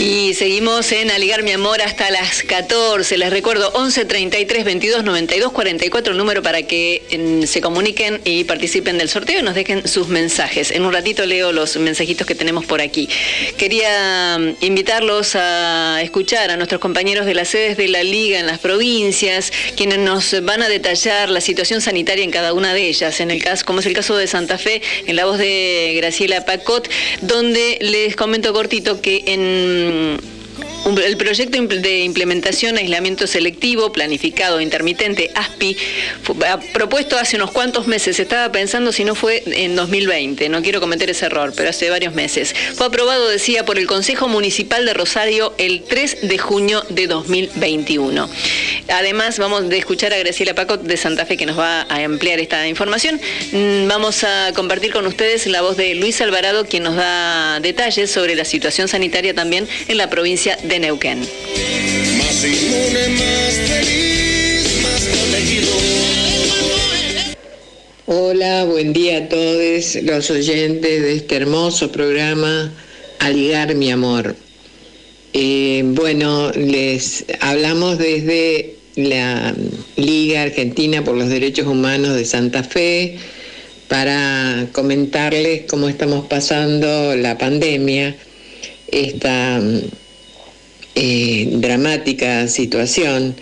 Y seguimos en Aligar mi amor hasta las 14. Les recuerdo 11 33 22 92 44 el número para que se comuniquen y participen del sorteo y nos dejen sus mensajes. En un ratito leo los mensajitos que tenemos por aquí. Quería mm, invitarlos a escuchar a nuestros compañeros de las sedes de la Liga en las provincias, quienes nos van a detallar la situación sanitaria en cada una de ellas. En el caso, como es el caso de Santa Fe, en la voz de Graciela Pacot, donde les comento cortito que en 嗯 el proyecto de implementación aislamiento selectivo, planificado, intermitente, ASPI, propuesto hace unos cuantos meses. Estaba pensando si no fue en 2020, no quiero cometer ese error, pero hace varios meses. Fue aprobado, decía, por el Consejo Municipal de Rosario el 3 de junio de 2021. Además, vamos a escuchar a Graciela Paco de Santa Fe que nos va a ampliar esta información. Mm, vamos a compartir con ustedes la voz de Luis Alvarado, quien nos da detalles sobre la situación sanitaria también en la provincia de Neuquén. Hola, buen día a todos los oyentes de este hermoso programa Aligar mi amor. Eh, bueno, les hablamos desde la Liga Argentina por los Derechos Humanos de Santa Fe para comentarles cómo estamos pasando la pandemia, esta eh, dramática situación.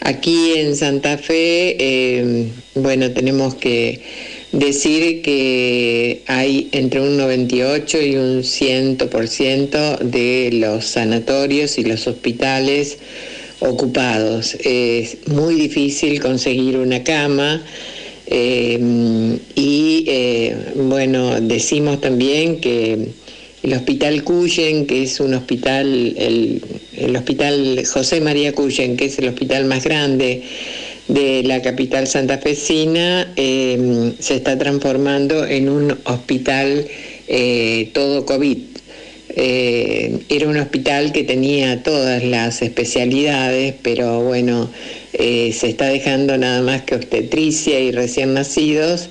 Aquí en Santa Fe, eh, bueno, tenemos que decir que hay entre un 98 y un 100% de los sanatorios y los hospitales ocupados. Es muy difícil conseguir una cama. Eh, y bueno, decimos también que el Hospital Cuyen, que es un hospital, el, Hospital José María Cuyen, que es el hospital más grande de la capital santafesina, eh, se está transformando en un hospital eh, todo COVID. Eh, era un hospital que tenía todas las especialidades, pero bueno, se está dejando nada más que obstetricia y recién nacidos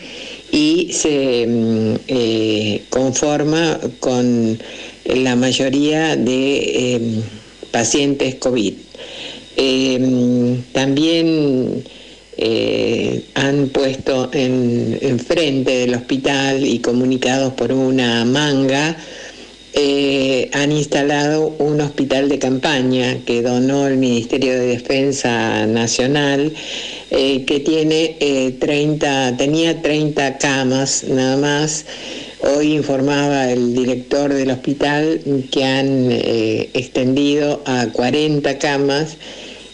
y se mm, eh, conforma con la mayoría de em, pacientes COVID. Em, también eh, han puesto en, frente del hospital y comunicados por una manga, eh, han instalado un hospital de campaña que donó el Ministerio de Defensa Nacional eh, que tiene 30, eh, tenía 30 camas nada más. Hoy informaba el director del hospital que han eh, extendido a 40 camas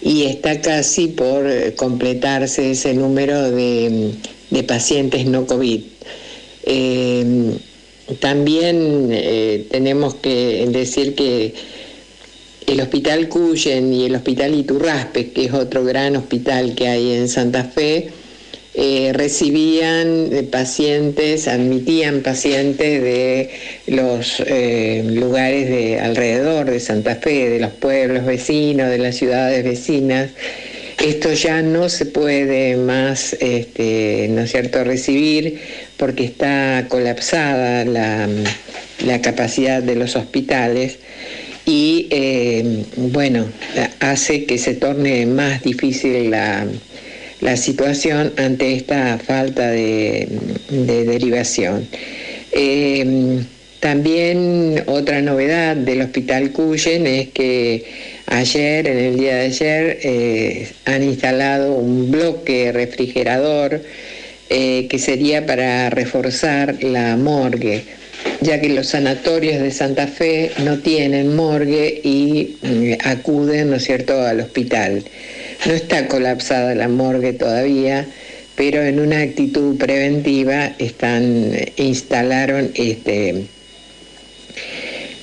y está casi por completarse ese número de, de pacientes no COVID. También tenemos que decir que el Hospital Cuyen y el Hospital Iturraspe, que es otro gran hospital que hay en Santa Fe, eh, recibían eh, pacientes, admitían pacientes de los eh, lugares de alrededor de Santa Fe, de los pueblos vecinos, de las ciudades vecinas. Esto ya no se puede más, este, ¿no es cierto?, recibir porque está colapsada la capacidad de los hospitales y eh, bueno, hace que se torne más difícil la, situación ante esta falta de, derivación. Eh, también otra novedad del Hospital Cuyen es que ayer, en el día de ayer, eh, han instalado un bloque refrigerador que sería para reforzar la morgue ya que los sanatorios de Santa Fe no tienen morgue y mm, acuden, ¿no es cierto?, al hospital. No está colapsada la morgue todavía, pero en una actitud preventiva están, instalaron este,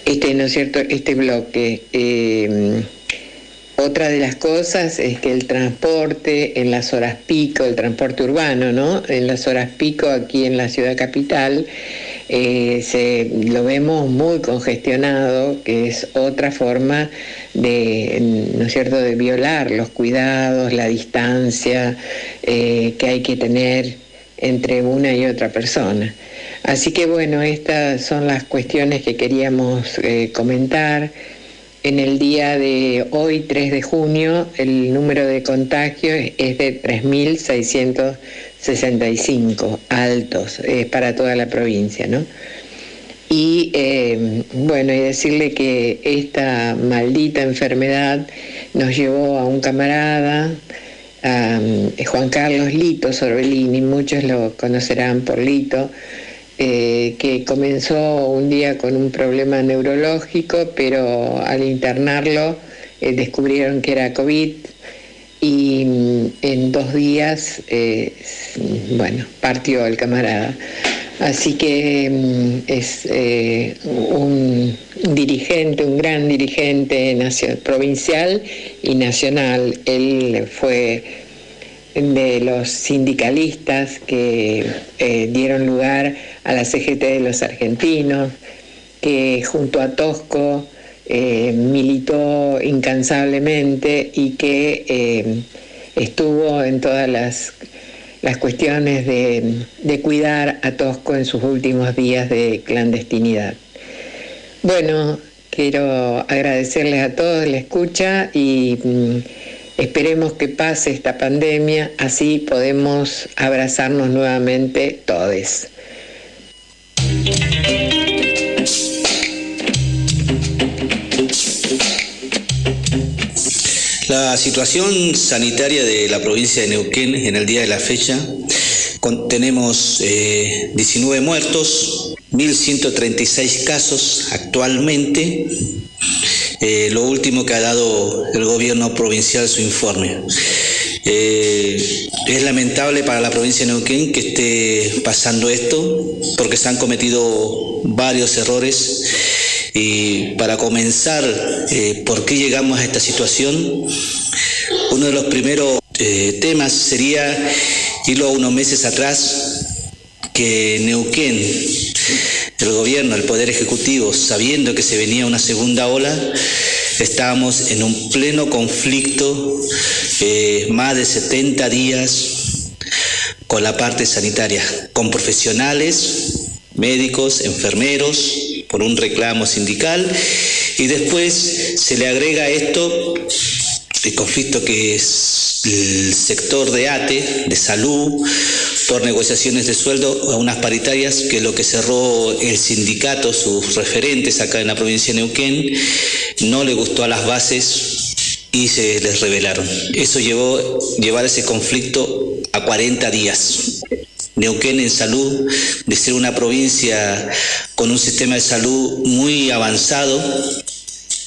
este, ¿no es cierto?, este bloque. Otra de las cosas es que el transporte en las horas pico, el transporte urbano, ¿no? En las horas pico aquí en la ciudad capital, eh, se, lo vemos muy congestionado, que es otra forma de, ¿no es cierto?, de violar los cuidados, la distancia eh, que hay que tener entre una y otra persona. Así que bueno, estas son las cuestiones que queríamos eh, comentar. En el día de hoy, 3 de junio, el número de contagios es de 3.665 altos, es para toda la provincia, ¿no? Y eh, bueno, y decirle que esta maldita enfermedad nos llevó a un camarada, eh, Juan Carlos Lito Sorbellini, muchos lo conocerán por Lito, eh, que comenzó un día con un problema neurológico, pero al internarlo eh, descubrieron que era COVID y mm, en dos días, eh, bueno, partió el camarada. Así que mm, es un dirigente, un gran dirigente provincial y nacional. Él fue de los sindicalistas que dieron lugar a la CGT de los argentinos, que junto a Tosco eh, militó incansablemente y que eh, estuvo en todas las, las cuestiones de, de, cuidar a Tosco en sus últimos días de clandestinidad. Bueno, quiero agradecerles a todos la escucha y mm, Esperemos que pase esta pandemia, así podemos abrazarnos nuevamente todos. La situación sanitaria de la provincia de Neuquén en el día de la fecha, tenemos 19 eh, muertos, 1.136 casos actualmente, eh, lo último que ha dado el gobierno provincial su informe. Eh, es lamentable para la provincia de Neuquén que esté pasando esto, porque se han cometido varios errores. Y para comenzar, eh, ¿por qué llegamos a esta situación? Uno de los primeros temas sería irlo a unos meses atrás, que Neuquén el gobierno, el Poder Ejecutivo, sabiendo que se venía una segunda ola, estábamos en un pleno conflicto, eh, más de 70 días con la parte sanitaria, con profesionales, médicos, enfermeros, por un reclamo sindical, y después se le agrega esto, el conflicto que es el sector de ATE, de salud, por negociaciones de sueldo a unas paritarias que lo que cerró el sindicato, sus referentes acá en la provincia de Neuquén, no le gustó a las bases y se les rebelaron. Eso llevó llevar ese conflicto a 40 días. Neuquén en salud, de ser una provincia con un sistema de salud muy avanzado,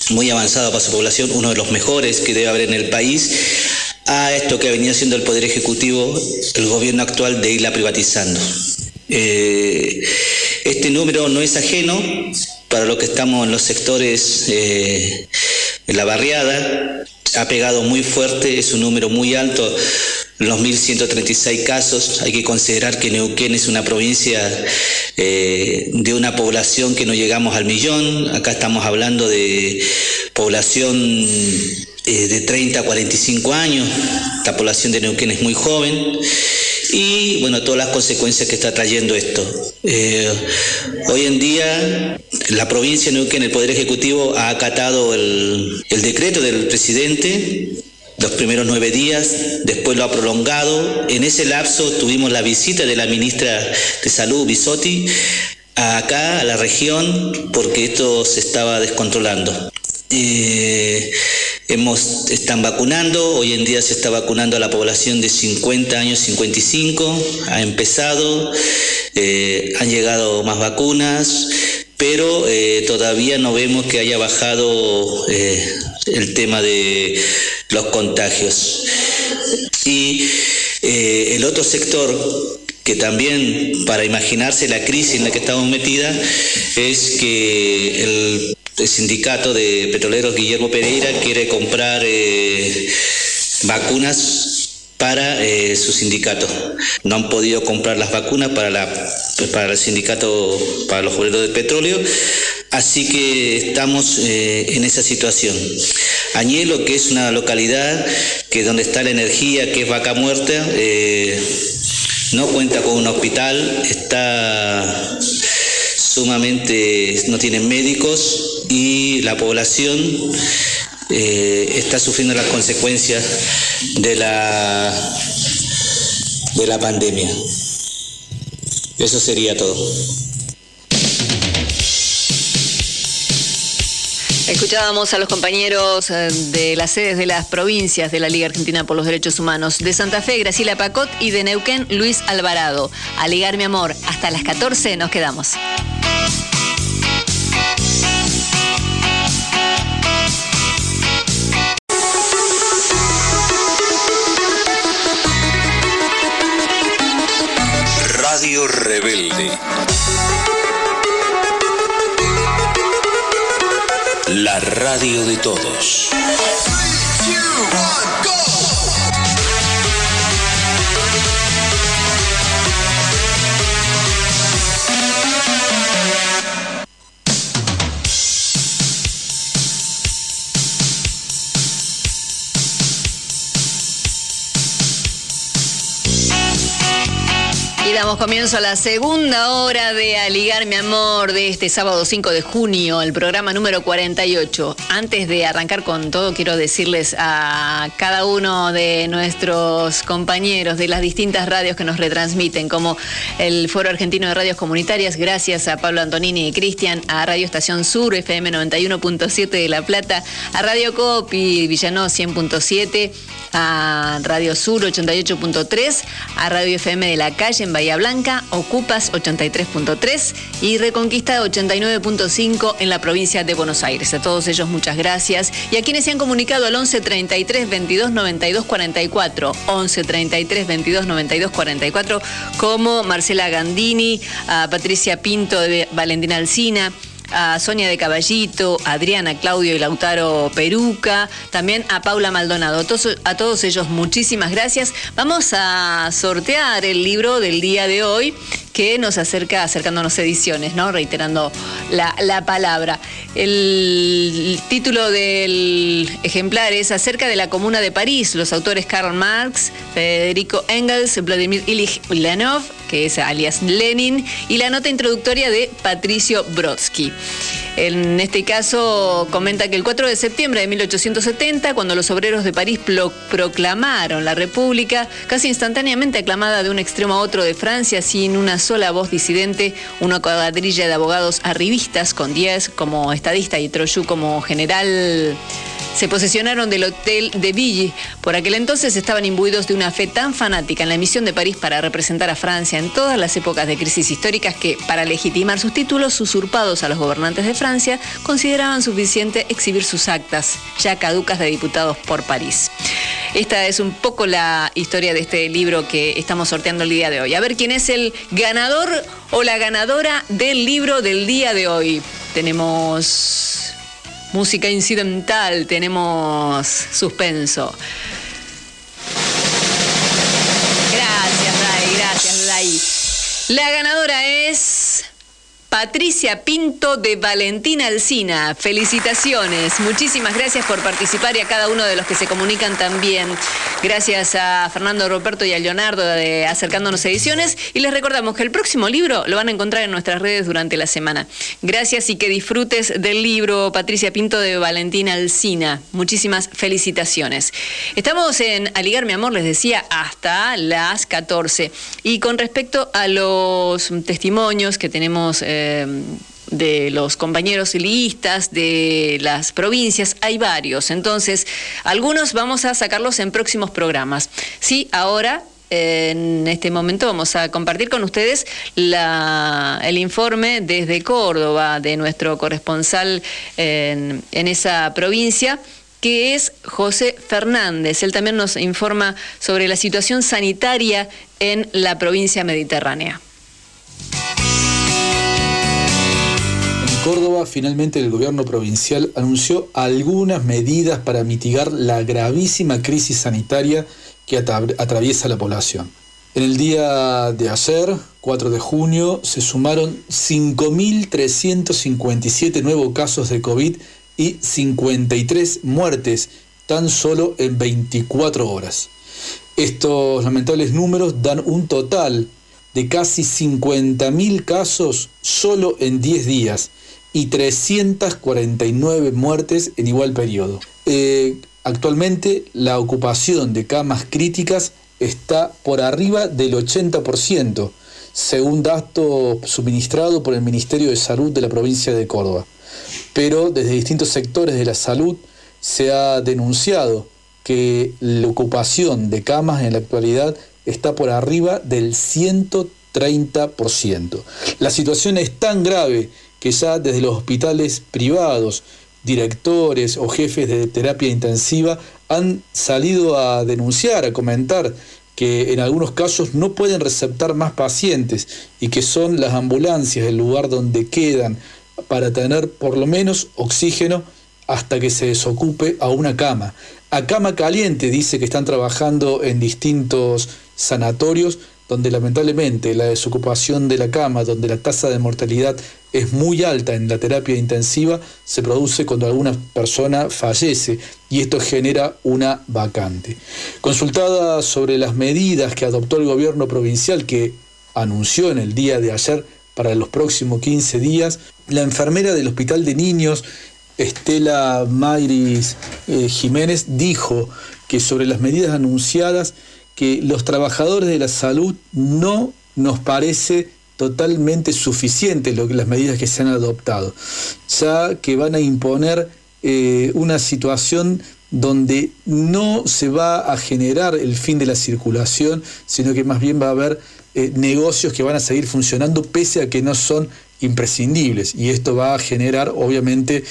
muy avanzado para su población, uno de los mejores que debe haber en el país, a esto que venía siendo el Poder Ejecutivo, el gobierno actual, de irla privatizando. Eh, este número no es ajeno para lo que estamos en los sectores eh, en la barriada, ha pegado muy fuerte, es un número muy alto, los 1.136 casos. Hay que considerar que Neuquén es una provincia eh, de una población que no llegamos al millón. Acá estamos hablando de población eh, de 30 a 45 años, la población de Neuquén es muy joven y bueno, todas las consecuencias que está trayendo esto. Eh, hoy en día la provincia de Neuquén, el Poder Ejecutivo ha acatado el, el decreto del presidente los primeros nueve días, después lo ha prolongado. En ese lapso tuvimos la visita de la ministra de Salud, Bisotti, acá a la región porque esto se estaba descontrolando. Eh, hemos, están vacunando, hoy en día se está vacunando a la población de 50 años, 55, ha empezado, eh, han llegado más vacunas, pero eh, todavía no vemos que haya bajado el tema de los contagios. Y el otro sector que también para imaginarse la crisis en la que estamos metida es que el el sindicato de petroleros Guillermo Pereira quiere comprar eh, vacunas para eh, su sindicato. No han podido comprar las vacunas para, la, para el sindicato, para los obreros del petróleo, así que estamos eh, en esa situación. Añelo, que es una localidad que donde está la energía, que es vaca muerta, no cuenta con un hospital, está sumamente no tienen médicos y la población eh, está sufriendo las consecuencias de la de la pandemia. Eso sería todo. Escuchábamos a los compañeros eh, de las sedes de las provincias de la Liga Argentina por los Derechos Humanos. De Santa Fe, Graciela Pacot y de Neuquén, Luis Alvarado. A mi amor. Hasta las 14 nos quedamos. La radio de todos. Comienzo a la segunda hora de Aligar mi amor de este sábado 5 de junio, el programa número 48. Antes de arrancar con todo, quiero decirles a cada uno de nuestros compañeros de las distintas radios que nos retransmiten, como el Foro Argentino de Radios Comunitarias, gracias a Pablo Antonini y Cristian, a Radio Estación Sur, FM 91.7 de La Plata, a Radio Copi, Villanó 100.7, a Radio Sur 88.3, a Radio FM de la Calle en Bahía Blanca, Ocupas 83.3 y Reconquista 89.5 en la provincia de Buenos Aires. A todos ellos muchas gracias y a quienes se han comunicado al 11 33 22 92 44, 11 33 22 92 44 como Marcela Gandini, Patricia Pinto de Valentina Alcina, a Sonia de Caballito, Adriana, Claudio y Lautaro Peruca, también a Paula Maldonado. A todos, a todos ellos muchísimas gracias. Vamos a sortear el libro del día de hoy que nos acerca acercándonos ediciones, ¿no? Reiterando la, la palabra. El título del ejemplar es acerca de la Comuna de París, los autores Karl Marx, Federico Engels, Vladimir Ilich Leninov, que es alias Lenin, y la nota introductoria de Patricio Brodsky. En este caso comenta que el 4 de septiembre de 1870, cuando los obreros de París pro- proclamaron la República, casi instantáneamente aclamada de un extremo a otro de Francia, sin una sola voz disidente, una cuadrilla de abogados arribistas, con Díaz como estadista y Trochu como general, se posesionaron del Hotel de Ville. Por aquel entonces estaban imbuidos de una fe tan fanática en la misión de París para representar a Francia en todas las épocas de crisis históricas que, para legitimar sus títulos usurpados a los gobernantes de Francia, consideraban suficiente exhibir sus actas, ya caducas de diputados por París. Esta es un poco la historia de este libro que estamos sorteando el día de hoy. A ver quién es el ganador o la ganadora del libro del día de hoy. Tenemos música incidental, tenemos suspenso. Gracias, Ray, gracias, Ray. La ganadora es Patricia Pinto de Valentina Alcina. Felicitaciones, muchísimas gracias por participar y a cada uno de los que se comunican también. Gracias a Fernando Roberto y a Leonardo de Acercándonos Ediciones. Y les recordamos que el próximo libro lo van a encontrar en nuestras redes durante la semana. Gracias y que disfrutes del libro Patricia Pinto de Valentina Alcina. Muchísimas felicitaciones. Estamos en Aligar mi amor, les decía, hasta las 14. Y con respecto a los testimonios que tenemos eh, de los compañeros liistas de las provincias, hay varios. Entonces, algunos vamos a sacarlos en próximos programas. Sí, ahora en este momento vamos a compartir con ustedes el informe desde Córdoba de nuestro corresponsal en, en esa provincia que es José Fernández. Él también nos informa sobre la situación sanitaria en la provincia mediterránea. Córdoba, finalmente el gobierno provincial anunció algunas medidas para mitigar la gravísima crisis sanitaria que atra- atraviesa la población. En el día de ayer, 4 de junio, se sumaron 5.357 nuevos casos de COVID y 53 muertes tan solo en 24 horas. Estos lamentables números dan un total de casi 50.000 casos solo en 10 días y 349 muertes en igual periodo. Eh, actualmente la ocupación de camas críticas está por arriba del 80%, según dato suministrado por el Ministerio de Salud de la provincia de Córdoba. Pero desde distintos sectores de la salud se ha denunciado que la ocupación de camas en la actualidad está por arriba del 130%. La situación es tan grave que ya desde los hospitales privados, directores o jefes de terapia intensiva han salido a denunciar, a comentar que en algunos casos no pueden receptar más pacientes y que son las ambulancias el lugar donde quedan para tener por lo menos oxígeno hasta que se desocupe a una cama. A cama caliente dice que están trabajando en distintos sanatorios donde lamentablemente la desocupación de la cama, donde la tasa de mortalidad es muy alta en la terapia intensiva, se produce cuando alguna persona fallece y esto genera una vacante. Consultada sobre las medidas que adoptó el gobierno provincial que anunció en el día de ayer para los próximos 15 días, la enfermera del Hospital de Niños, Estela Mayris eh, Jiménez, dijo que sobre las medidas anunciadas, que los trabajadores de la salud no nos parece totalmente suficiente lo que las medidas que se han adoptado, ya que van a imponer eh, una situación donde no se va a generar el fin de la circulación, sino que más bien va a haber eh, negocios que van a seguir funcionando pese a que no son imprescindibles. Y esto va a generar, obviamente,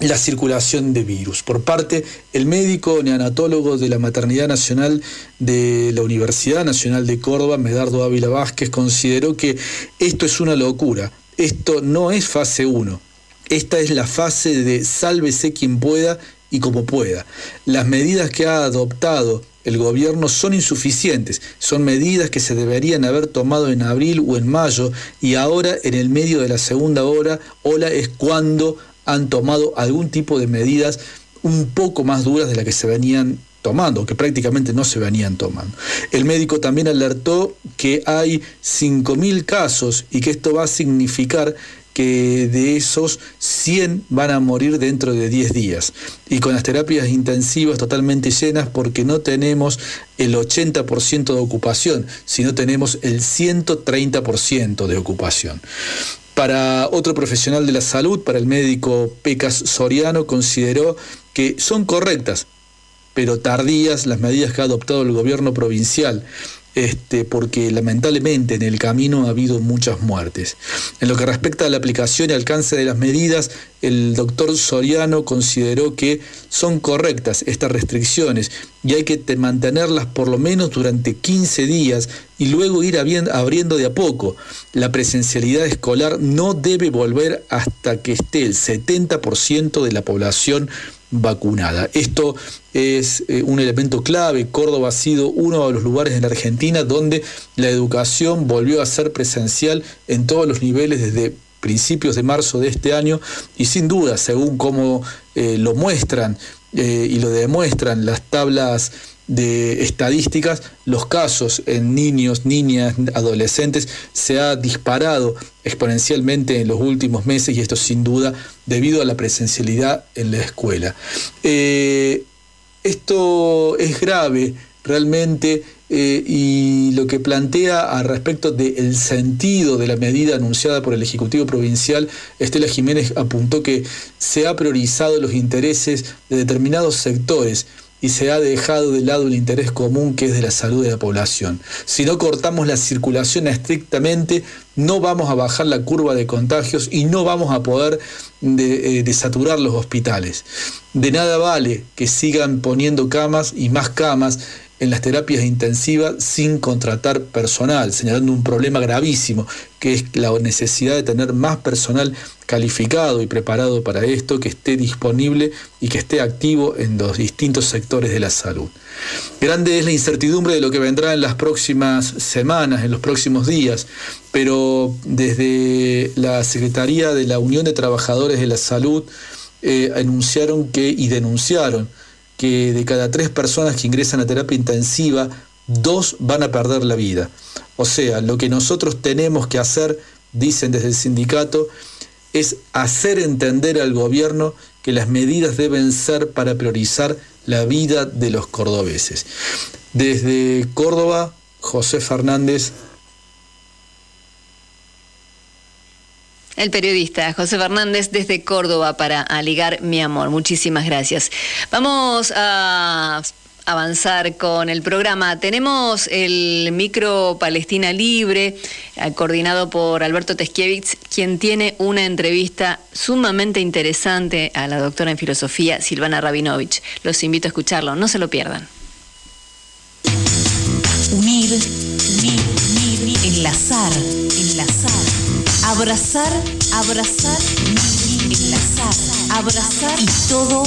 la circulación de virus. Por parte, el médico neonatólogo de la Maternidad Nacional de la Universidad Nacional de Córdoba, Medardo Ávila Vázquez, consideró que esto es una locura. Esto no es fase 1. Esta es la fase de sálvese quien pueda y como pueda. Las medidas que ha adoptado el gobierno son insuficientes, son medidas que se deberían haber tomado en abril o en mayo y ahora en el medio de la segunda hora, ola es cuando han tomado algún tipo de medidas un poco más duras de las que se venían tomando, que prácticamente no se venían tomando. El médico también alertó que hay 5.000 casos y que esto va a significar que de esos 100 van a morir dentro de 10 días. Y con las terapias intensivas totalmente llenas porque no tenemos el 80% de ocupación, sino tenemos el 130% de ocupación. Para otro profesional de la salud, para el médico Pecas Soriano, consideró que son correctas, pero tardías las medidas que ha adoptado el gobierno provincial este, porque lamentablemente en el camino ha habido muchas muertes. En lo que respecta a la aplicación y alcance de las medidas, el doctor Soriano consideró que son correctas estas restricciones y hay que mantenerlas por lo menos durante 15 días y luego ir abriendo de a poco. La presencialidad escolar no debe volver hasta que esté el 70% de la población vacunada. Esto es eh, un elemento clave. Córdoba ha sido uno de los lugares en la Argentina donde la educación volvió a ser presencial en todos los niveles desde principios de marzo de este año y sin duda, según como eh, lo muestran eh, y lo demuestran las tablas de estadísticas, los casos en niños, niñas, adolescentes se ha disparado exponencialmente en los últimos meses y esto sin duda debido a la presencialidad en la escuela. Esto es grave realmente eh, y lo que plantea a respecto del sentido de la medida anunciada por el Ejecutivo Provincial, Estela Jiménez apuntó que se ha priorizado los intereses de determinados sectores y se ha dejado de lado el interés común que es de la salud de la población. Si no cortamos la circulación estrictamente, no vamos a bajar la curva de contagios y no vamos a poder eh, desaturar los hospitales. De nada vale que sigan poniendo camas y más camas en las terapias intensivas sin contratar personal, señalando un problema gravísimo, que es la necesidad de tener más personal calificado y preparado para esto, que esté disponible y que esté activo en los distintos sectores de la salud. Grande es la incertidumbre de lo que vendrá en las próximas semanas, en los próximos días, pero desde la Secretaría de la Unión de Trabajadores de la Salud eh, anunciaron que y denunciaron que de cada tres personas que ingresan a terapia intensiva, dos van a perder la vida. O sea, lo que nosotros tenemos que hacer, dicen desde el sindicato, es hacer entender al gobierno que las medidas deben ser para priorizar la vida de los cordobeses. Desde Córdoba, José Fernández. El periodista José Fernández desde Córdoba para Aligar mi amor. Muchísimas gracias. Vamos a avanzar con el programa. Tenemos el micro Palestina Libre, eh, coordinado por Alberto Teskiewicz, quien tiene una entrevista sumamente interesante a la doctora en filosofía Silvana Rabinovich. Los invito a escucharlo, no se lo pierdan. Unir, unir, unir, enlazar, enlazar, abrazar, abrazar, enlazar, abrazar y todo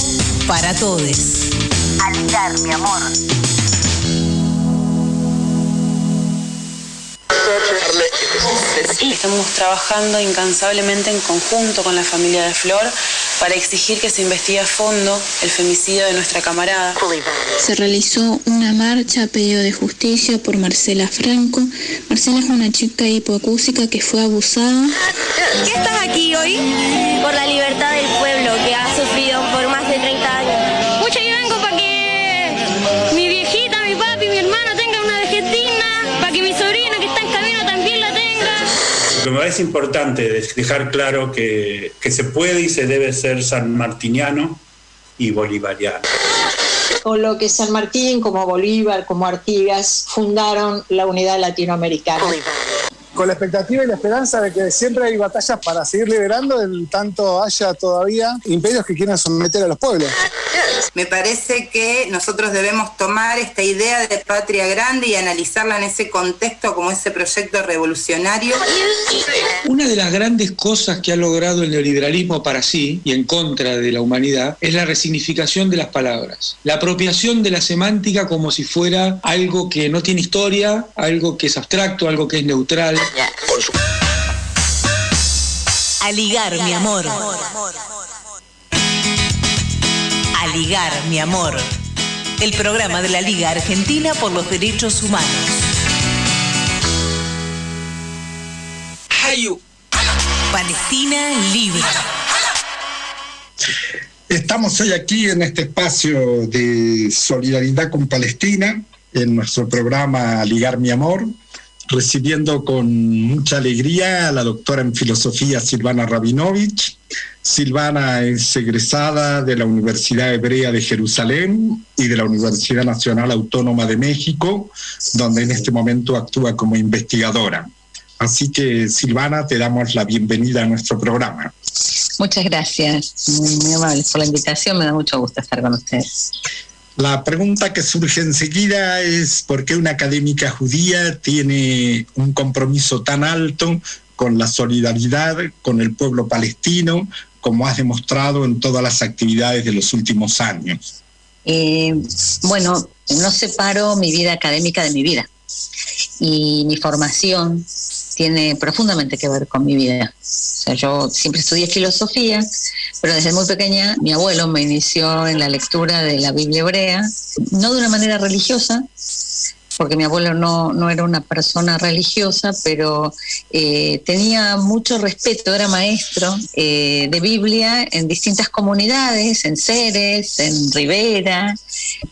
para todos. Aligar, mi amor. Estamos trabajando incansablemente en conjunto con la familia de Flor para exigir que se investigue a fondo el femicidio de nuestra camarada. Se realizó una marcha a pedido de justicia por Marcela Franco. Marcela es una chica hipoacúsica que fue abusada. ¿Qué estás aquí hoy? Por la libertad del pueblo que ha sufrido por Parece importante es dejar claro que, que se puede y se debe ser sanmartiniano y bolivariano. Con lo que San Martín, como Bolívar, como Artigas, fundaron la unidad latinoamericana. Con la expectativa y la esperanza de que siempre hay batallas para seguir liberando, en tanto haya todavía imperios que quieran someter a los pueblos. Me parece que nosotros debemos tomar esta idea de patria grande y analizarla en ese contexto como ese proyecto revolucionario. Una de las grandes cosas que ha logrado el neoliberalismo para sí y en contra de la humanidad es la resignificación de las palabras. La apropiación de la semántica como si fuera algo que no tiene historia, algo que es abstracto, algo que es neutral. A ligar, mi amor. A ligar, mi amor. El programa de la Liga Argentina por los Derechos Humanos. Palestina libre. Estamos hoy aquí en este espacio de solidaridad con Palestina, en nuestro programa Ligar mi amor, recibiendo con mucha alegría a la doctora en filosofía Silvana Rabinovich. Silvana es egresada de la Universidad Hebrea de Jerusalén y de la Universidad Nacional Autónoma de México, donde en este momento actúa como investigadora. Así que, Silvana, te damos la bienvenida a nuestro programa. Muchas gracias, muy, muy por la invitación, me da mucho gusto estar con ustedes. La pregunta que surge enseguida es por qué una académica judía tiene un compromiso tan alto con la solidaridad con el pueblo palestino, como has demostrado en todas las actividades de los últimos años. Eh, bueno, no separo mi vida académica de mi vida y mi formación tiene profundamente que ver con mi vida. O sea, yo siempre estudié filosofía, pero desde muy pequeña mi abuelo me inició en la lectura de la Biblia hebrea, no de una manera religiosa, porque mi abuelo no, no era una persona religiosa, pero eh, tenía mucho respeto, era maestro eh, de Biblia en distintas comunidades, en Ceres, en Rivera,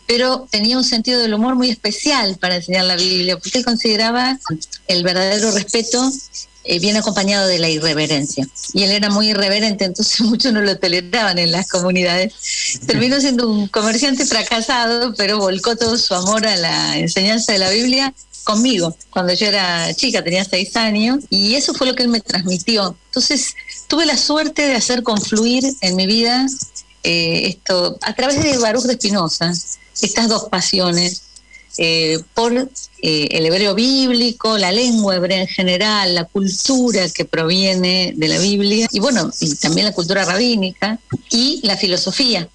pero tenía un sentido del humor muy especial para enseñar la Biblia, porque él consideraba el verdadero respeto eh, viene acompañado de la irreverencia. Y él era muy irreverente, entonces muchos no lo toleraban en las comunidades. Terminó siendo un comerciante fracasado, pero volcó todo su amor a la enseñanza de la Biblia conmigo, cuando yo era chica, tenía seis años, y eso fue lo que él me transmitió. Entonces tuve la suerte de hacer confluir en mi vida eh, esto, a través de Baruch de Espinosa, estas dos pasiones, eh, por eh, el hebreo bíblico, la lengua hebrea en general, la cultura que proviene de la Biblia, y bueno, y también la cultura rabínica, y la filosofía.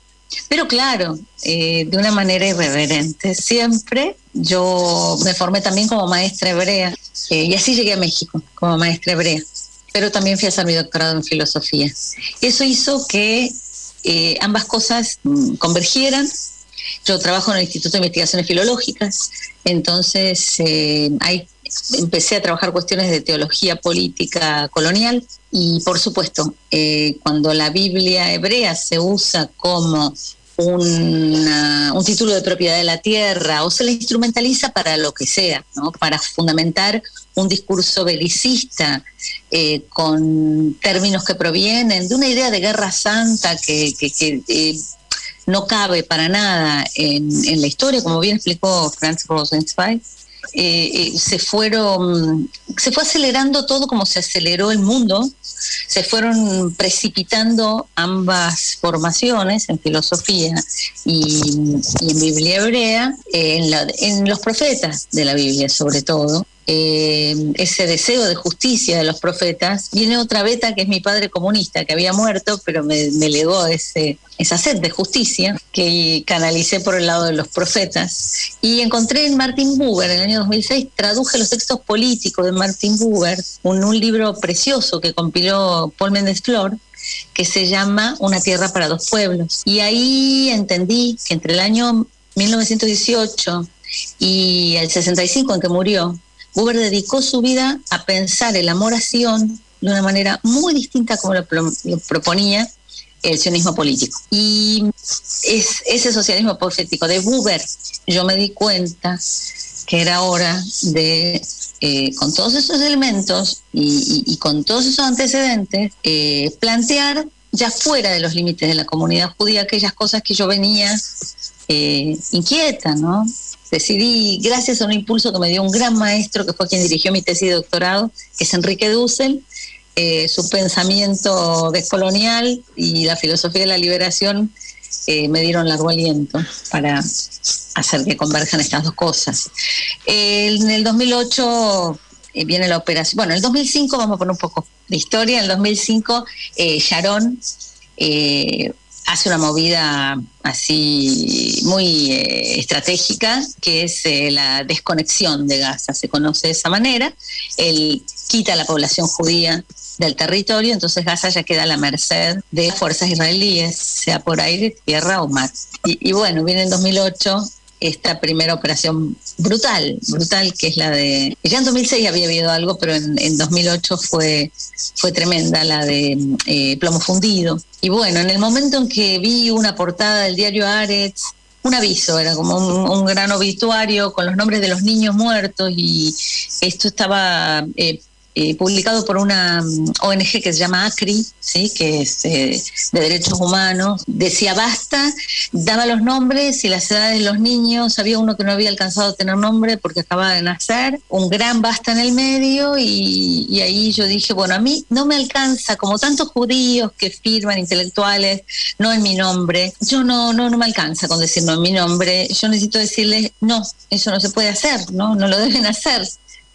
Pero claro, eh, de una manera irreverente. Siempre yo me formé también como maestra hebrea, y así llegué a México, como maestra hebrea. Pero también fui a hacer mi doctorado en filosofía. Eso hizo que ambas cosas mm, convergieran yo trabajo en el Instituto de Investigaciones Filológicas, entonces eh, hay empecé a trabajar cuestiones de teología política colonial y por supuesto, eh, cuando la Biblia hebrea se usa como un título de propiedad de la tierra o se la instrumentaliza para lo que sea, ¿no? para fundamentar un discurso belicista eh, con términos que provienen de una idea de guerra santa que, que- no cabe para nada en, en la historia, como bien explicó Franz Rosenzweig. eh, eh, se fueron, se fue acelerando todo como se aceleró el mundo, se fueron precipitando ambas formaciones en filosofía y, en Biblia hebrea, eh, en, la- en los profetas de la Biblia sobre todo. Eh, ese deseo de justicia de los profetas, viene otra beta que es mi padre comunista, que había muerto, pero me, me legó ese, esa sed de justicia que canalicé por el lado de los profetas. Y encontré en Martin Buber, en el año 2006, traduje los textos políticos de Martin Buber, un, un libro precioso que compiló Paul Méndez Flor, que se llama Una tierra para dos pueblos. Y ahí entendí que entre el año 1918 y el 65 en que murió, Buber dedicó su vida a pensar el amor a de una manera muy distinta como lo, pro- lo proponía el sionismo político. Y es ese socialismo profético de Buber, yo me di cuenta que era hora de, eh, con todos esos elementos y, y- y con todos esos antecedentes, eh, plantear ya fuera de los límites de la comunidad judía aquellas cosas que yo venía eh, inquieta, ¿no? Decidí, gracias a un impulso que me dio un gran maestro, que fue quien dirigió mi tesis de doctorado, que es Enrique Dussel, eh, su pensamiento descolonial y la filosofía de la liberación eh, me dieron largo aliento para hacer que converjan estas dos cosas. Eh, en el 2008 eh, viene la operación, bueno, en el 2005 vamos a poner un poco de historia, en el 2005 eh, Sharon hace una movida así muy eh, estratégica, que es eh, la desconexión de Gaza, se conoce de esa manera. Él quita a la población judía del territorio, entonces Gaza ya queda a la merced de fuerzas israelíes, sea por aire, tierra o mar. Y, y bueno, viene en 2008 esta primera operación brutal, brutal, que es la de... Ya en 2006 había habido algo, pero en, en 2008 fue, fue tremenda, la de eh, plomo fundido. Y bueno, en el momento en que vi una portada del diario Aretz, un aviso, era como un, un gran obituario con los nombres de los niños muertos y esto estaba eh, eh, publicado por una mm, ONG que se llama ACRI, ¿sí? que es eh, de derechos humanos. Decía basta, daba los nombres y las edades de los niños. Había uno que no había alcanzado a tener nombre porque acababa de nacer. Un gran basta en el medio y, ahí yo dije, bueno, a mí no me alcanza, como tantos judíos que firman intelectuales, no en mi nombre. Yo no, no, no me alcanza con decir no en mi nombre. Yo necesito decirles, no, eso no se puede hacer, no, no lo deben hacer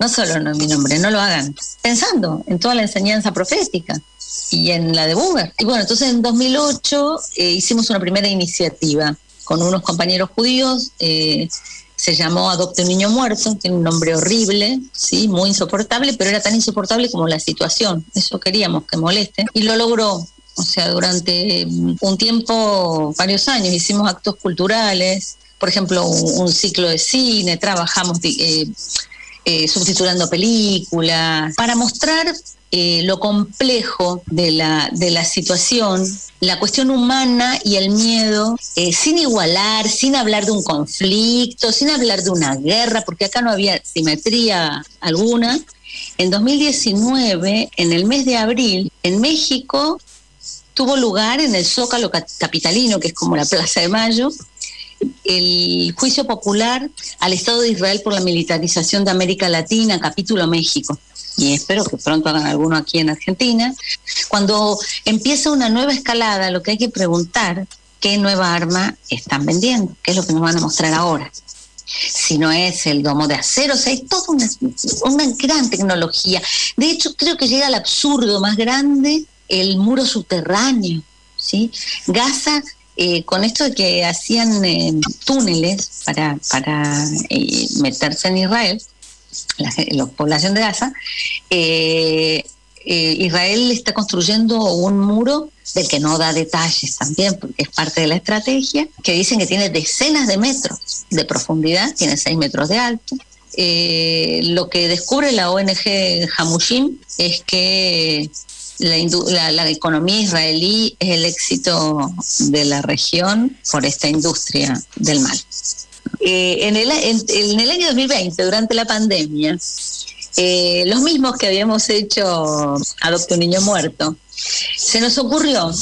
no solo en mi nombre, no lo hagan, pensando en toda la enseñanza profética y en la de Buber. Y bueno, entonces en 2008 eh, hicimos una primera iniciativa con unos compañeros judíos, eh, se llamó Adopte un niño muerto, tiene un nombre horrible, sí, muy insoportable, pero era tan insoportable como la situación, eso queríamos que moleste, y lo logró. O sea, durante mm, un tiempo, varios años, hicimos actos culturales, por ejemplo, un, un ciclo de cine, trabajamos eh, eh, subtitulando películas, para mostrar eh, lo complejo de la, de la situación, la cuestión humana y el miedo, eh, sin igualar, sin hablar de un conflicto, sin hablar de una guerra, porque acá no había simetría alguna. En 2019, en el mes de abril, en México tuvo lugar en el Zócalo Capitalino, que es como la Plaza de Mayo, el juicio popular al Estado de Israel por la militarización de América Latina, capítulo México. Y espero que pronto hagan alguno aquí en Argentina. Cuando empieza una nueva escalada, lo que hay que preguntar, ¿qué nueva arma están vendiendo? ¿Qué es lo que nos van a mostrar ahora? Si no es el domo de acero, o sea, hay toda una, una gran tecnología. De hecho, creo que llega al absurdo más grande el muro subterráneo. ¿sí? Gaza eh, con esto de que hacían eh, túneles para, para eh, meterse en Israel, la, la, población de Gaza, Israel está construyendo un muro del que no da detalles también, porque es parte de la estrategia, que dicen que tiene decenas de metros de profundidad, tiene seis metros de alto, lo que descubre la ONG Hamushim es que la, economía israelí es el éxito de la región por esta industria del mal. Eh, en, el, en, el, año 2020, durante la pandemia, eh, los mismos que habíamos hecho Adopte un Niño Muerto, se nos ocurrió,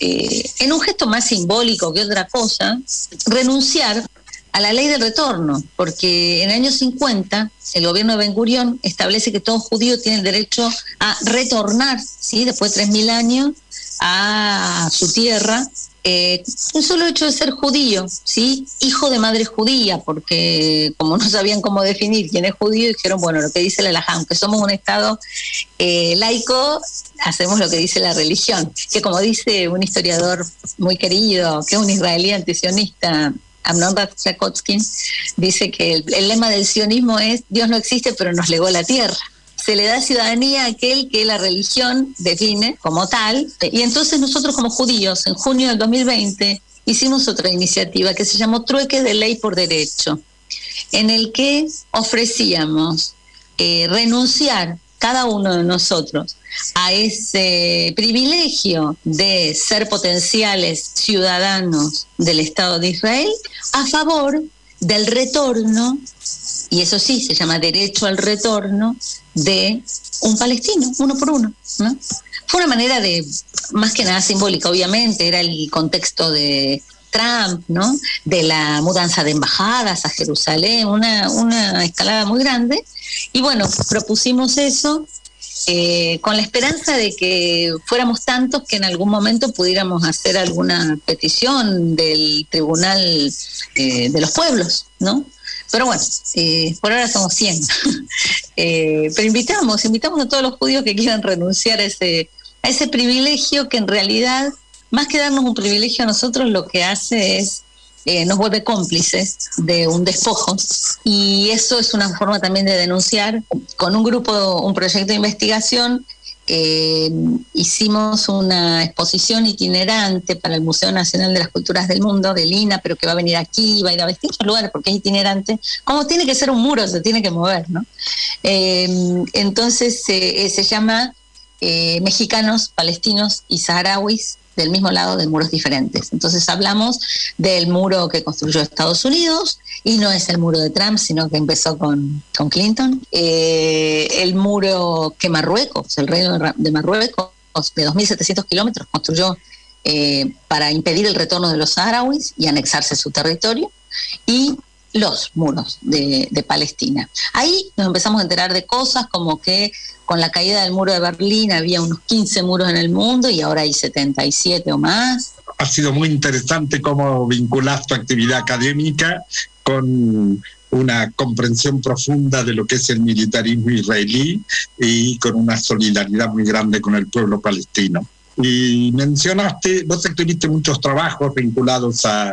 eh, en un gesto más simbólico que otra cosa, renunciar a la ley del retorno, porque en el año 50 el gobierno de Ben Gurión establece que todo judío tiene el derecho a retornar, ¿sí? después de 3.000 años, a su tierra eh, un solo hecho de ser judío, ¿sí? Hijo de madre judía, porque como no sabían cómo definir quién es judío, dijeron, bueno, lo que dice la Alajá, aunque somos un Estado eh, laico, hacemos lo que dice la religión. Que como dice un historiador muy querido, que es un israelí antisionista, Amnon Ratzakotskin, dice que el lema del sionismo es Dios no existe, pero nos legó la tierra se le da ciudadanía a aquel que la religión define como tal. Y entonces nosotros como judíos, en junio del 2020, hicimos otra iniciativa que se llamó Trueque de Ley por Derecho, en el que ofrecíamos eh, renunciar cada uno de nosotros a ese privilegio de ser potenciales ciudadanos del Estado de Israel a favor del retorno, y eso sí, se llama derecho al retorno de un palestino, uno por uno. ¿no? Fue una manera de, más que nada simbólica, obviamente, era el contexto de Trump, ¿no? De la mudanza de embajadas a Jerusalén, una, una escalada muy grande. Y bueno, propusimos eso eh, con la esperanza de que fuéramos tantos que en algún momento pudiéramos hacer alguna petición del Tribunal eh, de los Pueblos, ¿no? Pero bueno, eh, por ahora somos 100. pero invitamos, invitamos a todos los judíos que quieran renunciar a ese, a ese privilegio que en realidad, más que darnos un privilegio a nosotros, lo que hace es eh, nos vuelve cómplices de un despojo y eso es una forma también de denunciar. Con un grupo, un proyecto de investigación, eh, hicimos una exposición itinerante para el Museo Nacional de las Culturas del Mundo, de Lina, pero que va a venir aquí, va a ir a distintos lugares porque es itinerante. Como tiene que ser un muro, se tiene que mover, ¿no? Eh, entonces se llama Mexicanos, Palestinos y Saharauis del mismo lado de muros diferentes. Entonces hablamos del muro que construyó Estados Unidos y no es el muro de Trump, sino que empezó con, con Clinton. Eh, el muro que Marruecos, el reino de Marruecos, de 2.700 kilómetros, construyó eh, para impedir el retorno de los saharauis y anexarse su territorio. Y los muros de, Palestina. Ahí nos empezamos a enterar de cosas como que con la caída del muro de Berlín había unos 15 muros en el mundo y ahora hay 77 o más. Ha sido muy interesante cómo vinculas tu actividad académica con una comprensión profunda de lo que es el militarismo israelí y con una solidaridad muy grande con el pueblo palestino. Y mencionaste, vos escribiste muchos trabajos vinculados a,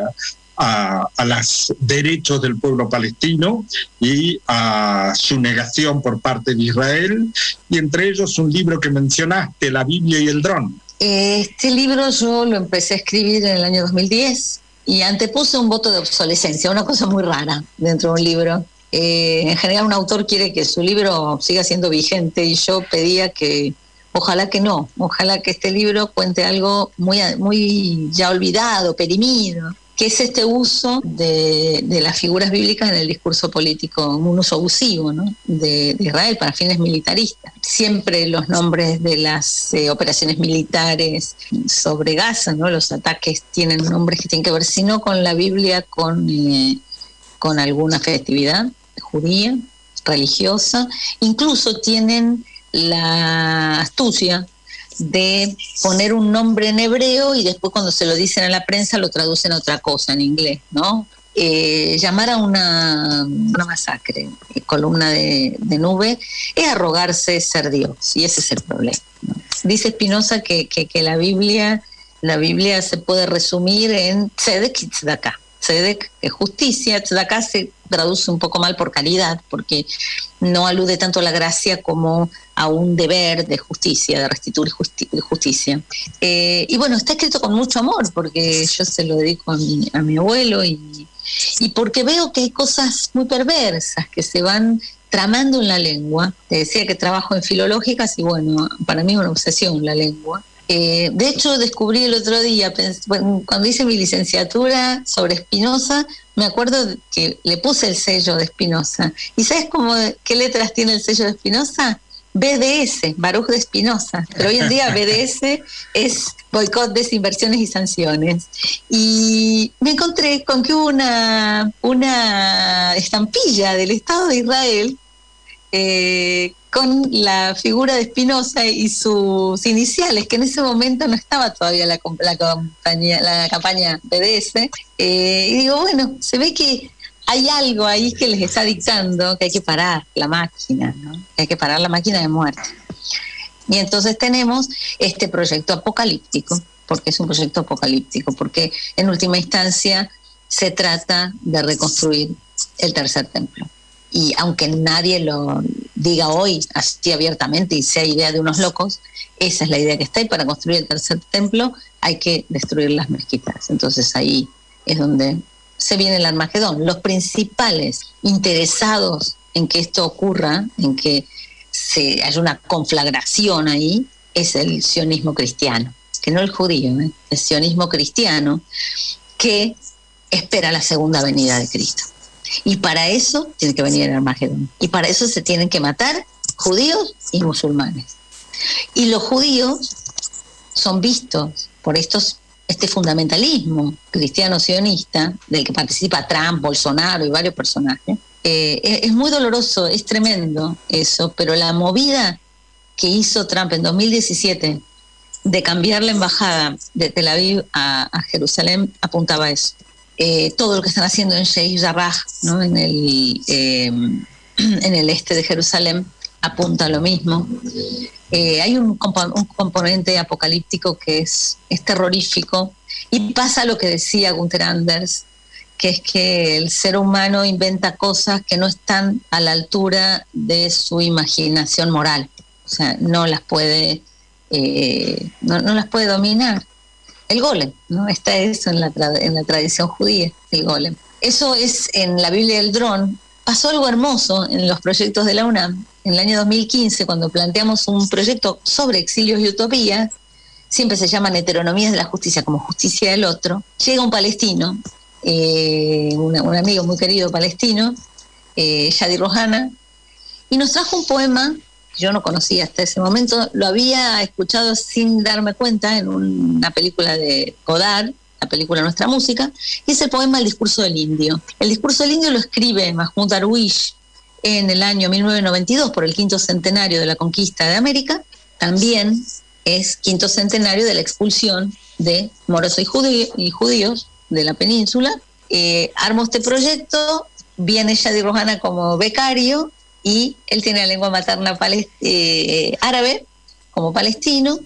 a, los derechos del pueblo palestino y a su negación por parte de Israel, y entre ellos un libro que mencionaste, La Biblia y el dron. Este libro yo lo empecé a escribir en el año 2010 y antepuse un voto de obsolescencia, una cosa muy rara dentro de un libro. Eh, en general un autor quiere que su libro siga siendo vigente y yo pedía que ojalá que no, ojalá que este libro cuente algo muy, muy ya olvidado, perimido, que es este uso de, las figuras bíblicas en el discurso político, un uso abusivo de, Israel para fines militaristas. Siempre los nombres de las eh, operaciones militares sobre Gaza, ¿no? los ataques tienen nombres que tienen que ver, si no con la Biblia, eh, con alguna festividad judía, religiosa, incluso tienen la astucia de poner un nombre en hebreo y después cuando se lo dicen a la prensa lo traducen a otra cosa en inglés, ¿no? Eh, llamar a una, masacre, eh, columna de, nube, es arrogarse ser Dios, y ese es el problema. Dice Spinoza que, que, la Biblia la Biblia se puede resumir en tzedek y. Que es justicia, acá se traduce un poco mal por calidad, porque no alude tanto a la gracia como a un deber de justicia, de restituir justicia. Eh, y bueno, está escrito con mucho amor, porque yo se lo dedico a mi, a mi abuelo y, y porque veo que hay cosas muy perversas que se van tramando en la lengua. Te decía que trabajo en filológicas y bueno, para mí es una obsesión la lengua. Eh, de hecho, descubrí el otro día, cuando hice mi licenciatura sobre Espinosa, me acuerdo que le puse el sello de Espinosa. ¿Y sabes cómo, qué letras tiene el sello de Espinosa? BDS, Baruch de Espinosa. Pero hoy en día BDS es boicot, desinversiones y sanciones. Y me encontré con que hubo una, una estampilla del Estado de Israel eh, con la figura de Espinosa y sus iniciales, que en ese momento no estaba todavía la, campaña, BDS. Eh, y digo, bueno, se ve que hay algo ahí que les está dictando que hay que parar la máquina, ¿no? hay que parar la máquina de muerte. Y entonces tenemos este proyecto apocalíptico, porque es un proyecto apocalíptico, porque en última instancia se trata de reconstruir el tercer templo. Y aunque nadie lo diga hoy así abiertamente y sea idea de unos locos, esa es la idea que está. Y para construir el tercer templo hay que destruir las mezquitas. Entonces ahí es donde se viene el Armagedón. Los principales interesados en que esto ocurra, en que se haya una conflagración ahí, es el sionismo cristiano, que no el judío, ¿eh? el sionismo cristiano, que espera la segunda venida de Cristo. Y para eso tiene que venir el Armagedón. Y para eso se tienen que matar judíos y musulmanes. Y los judíos son vistos por estos este fundamentalismo cristiano-sionista, del que participa Trump, Bolsonaro y varios personajes, eh, es, muy doloroso, es tremendo eso, pero la movida que hizo Trump en 2017 de cambiar la embajada de Tel Aviv a, Jerusalén apuntaba a eso. Eh, todo lo que están haciendo en Sheikh Jarrah, ¿no? en, el, eh, en el este de Jerusalén, apunta a lo mismo. Eh, hay un, componente apocalíptico que es, terrorífico y pasa lo que decía Gunther Anders, que es que el ser humano inventa cosas que no están a la altura de su imaginación moral, o sea, no las puede, eh, no, las puede dominar. El golem, ¿no? Está eso en la, en la tradición judía, el golem. Eso es en la Biblia del dron. Pasó algo hermoso en los proyectos de la UNAM, en el año 2015, cuando planteamos un proyecto sobre exilios y utopías, siempre se llaman heteronomías de la justicia como justicia del otro, llega un palestino, eh, un, amigo muy querido palestino, eh, Rojana, y nos trajo un poema yo no conocía hasta ese momento, lo había escuchado sin darme cuenta en una película de Godard, la película Nuestra Música, y es el poema El discurso del indio. El discurso del indio lo escribe Mahmoud Darwish, en el año 1992 por el quinto centenario de la conquista de América, también es quinto centenario de la expulsión de moros y, judíos de la península. Eh, armó este proyecto, viene Yadi Rojana como becario y él tiene la lengua materna eh, árabe como palestino.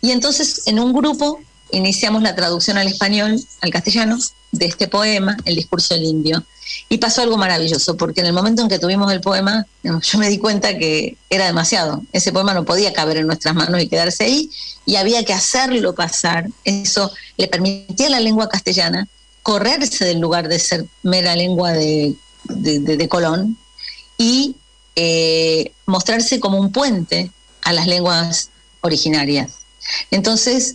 Y entonces en un grupo iniciamos la traducción al español, al castellano, de este poema, El discurso del indio. Y pasó algo maravilloso, porque en el momento en que tuvimos el poema, yo me di cuenta que era demasiado. Ese poema no podía caber en nuestras manos y quedarse ahí, y había que hacerlo pasar. Eso le permitía a la lengua castellana correrse del lugar de ser mera lengua de, Colón y eh, mostrarse como un puente a las lenguas originarias. Entonces,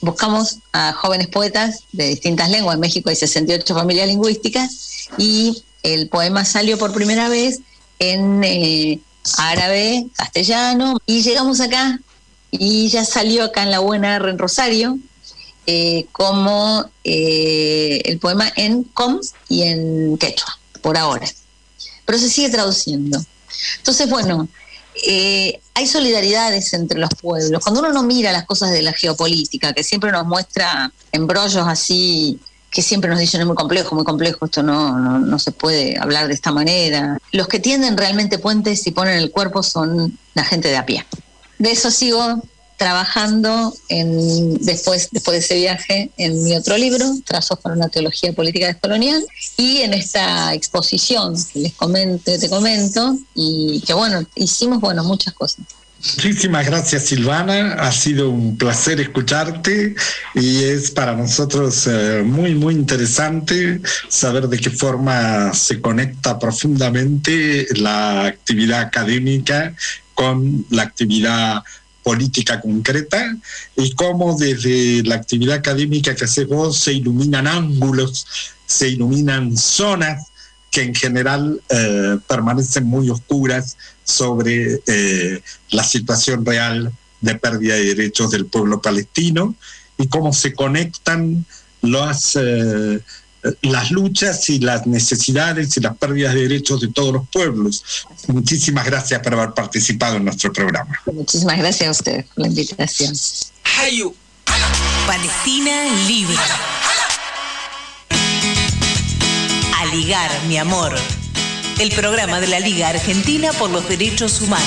buscamos a jóvenes poetas de distintas lenguas. En México hay 68 familias lingüísticas y el poema salió por primera vez en eh, árabe, castellano, y llegamos acá y ya salió acá en La Buena R en Rosario eh, como el poema en com y en quechua, por ahora. Pero se sigue traduciendo. Entonces, bueno, eh, hay solidaridades entre los pueblos. Cuando uno no mira las cosas de la geopolítica, que siempre nos muestra embrollos así, que siempre nos dicen es muy complejo, muy complejo, esto no, no, se puede hablar de esta manera. Los que tienden realmente puentes y ponen el cuerpo son la gente de a pie. De eso sigo trabajando en, después, después de ese viaje en mi otro libro, Trazos para una teología política descolonial, y en esta exposición que les comento, comento, y que bueno, hicimos bueno muchas cosas. Muchísimas gracias Silvana, ha sido un placer escucharte y es para nosotros eh, muy, muy interesante saber de qué forma se conecta profundamente la actividad académica con la actividad política concreta y cómo desde la actividad académica que haces vos se iluminan ángulos, se iluminan zonas que en general eh, permanecen muy oscuras sobre eh, la situación real de pérdida de derechos del pueblo palestino y cómo se conectan las, eh, las luchas y las necesidades y las pérdidas de derechos de todos los pueblos. Muchísimas gracias por haber participado en nuestro programa. Muchísimas gracias a usted por la invitación. Palestina libre. A ligar, mi amor el programa de la Liga Argentina por los Derechos Humanos.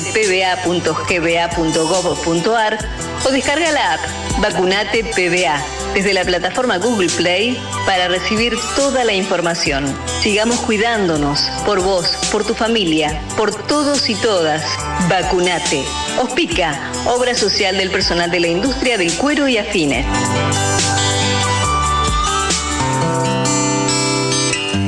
vacunatepba.gba.gov.ar o descarga la app Vacunate PBA desde la plataforma Google Play para recibir toda la información. Sigamos cuidándonos por vos, por tu familia, por todos y todas. Vacunate. Ospica, obra social del personal de la industria del cuero y afines.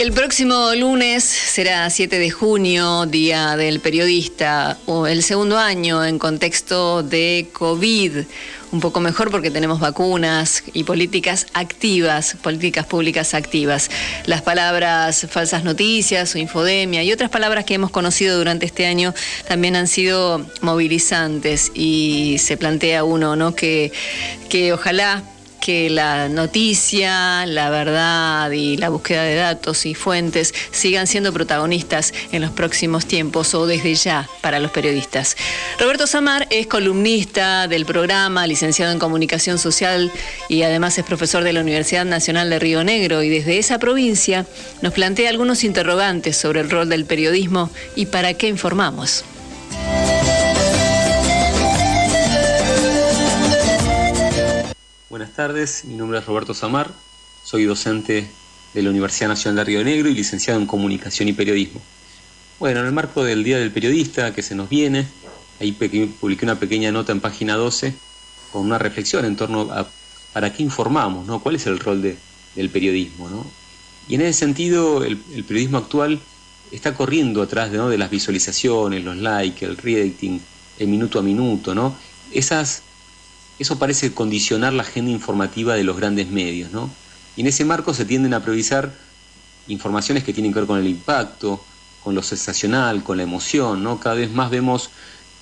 El próximo lunes será 7 de junio, Día del Periodista, o el segundo año en contexto de COVID. Un poco mejor porque tenemos vacunas y políticas activas, políticas públicas activas. Las palabras falsas noticias o infodemia y otras palabras que hemos conocido durante este año también han sido movilizantes y se plantea uno, ¿no? Que, que ojalá que la noticia, la verdad y la búsqueda de datos y fuentes sigan siendo protagonistas en los próximos tiempos o desde ya para los periodistas. Roberto Samar es columnista del programa, licenciado en comunicación social y además es profesor de la Universidad Nacional de Río Negro y desde esa provincia nos plantea algunos interrogantes sobre el rol del periodismo y para qué informamos. Buenas tardes, mi nombre es Roberto Samar, soy docente de la Universidad Nacional de Río Negro y licenciado en Comunicación y Periodismo. Bueno, en el marco del Día del Periodista que se nos viene, ahí publiqué una pequeña nota en página 12 con una reflexión en torno a para qué informamos, ¿no? ¿Cuál es el rol del periodismo, ¿no? Y en ese sentido, el, periodismo actual está corriendo atrás de las visualizaciones, los likes, el rating, el minuto a minuto, ¿no? Esas eso parece condicionar la agenda informativa de los grandes medios, ¿no? Y en ese marco se tienden a priorizar informaciones que tienen que ver con el impacto, con lo sensacional, con la emoción, ¿no? Cada vez más vemos,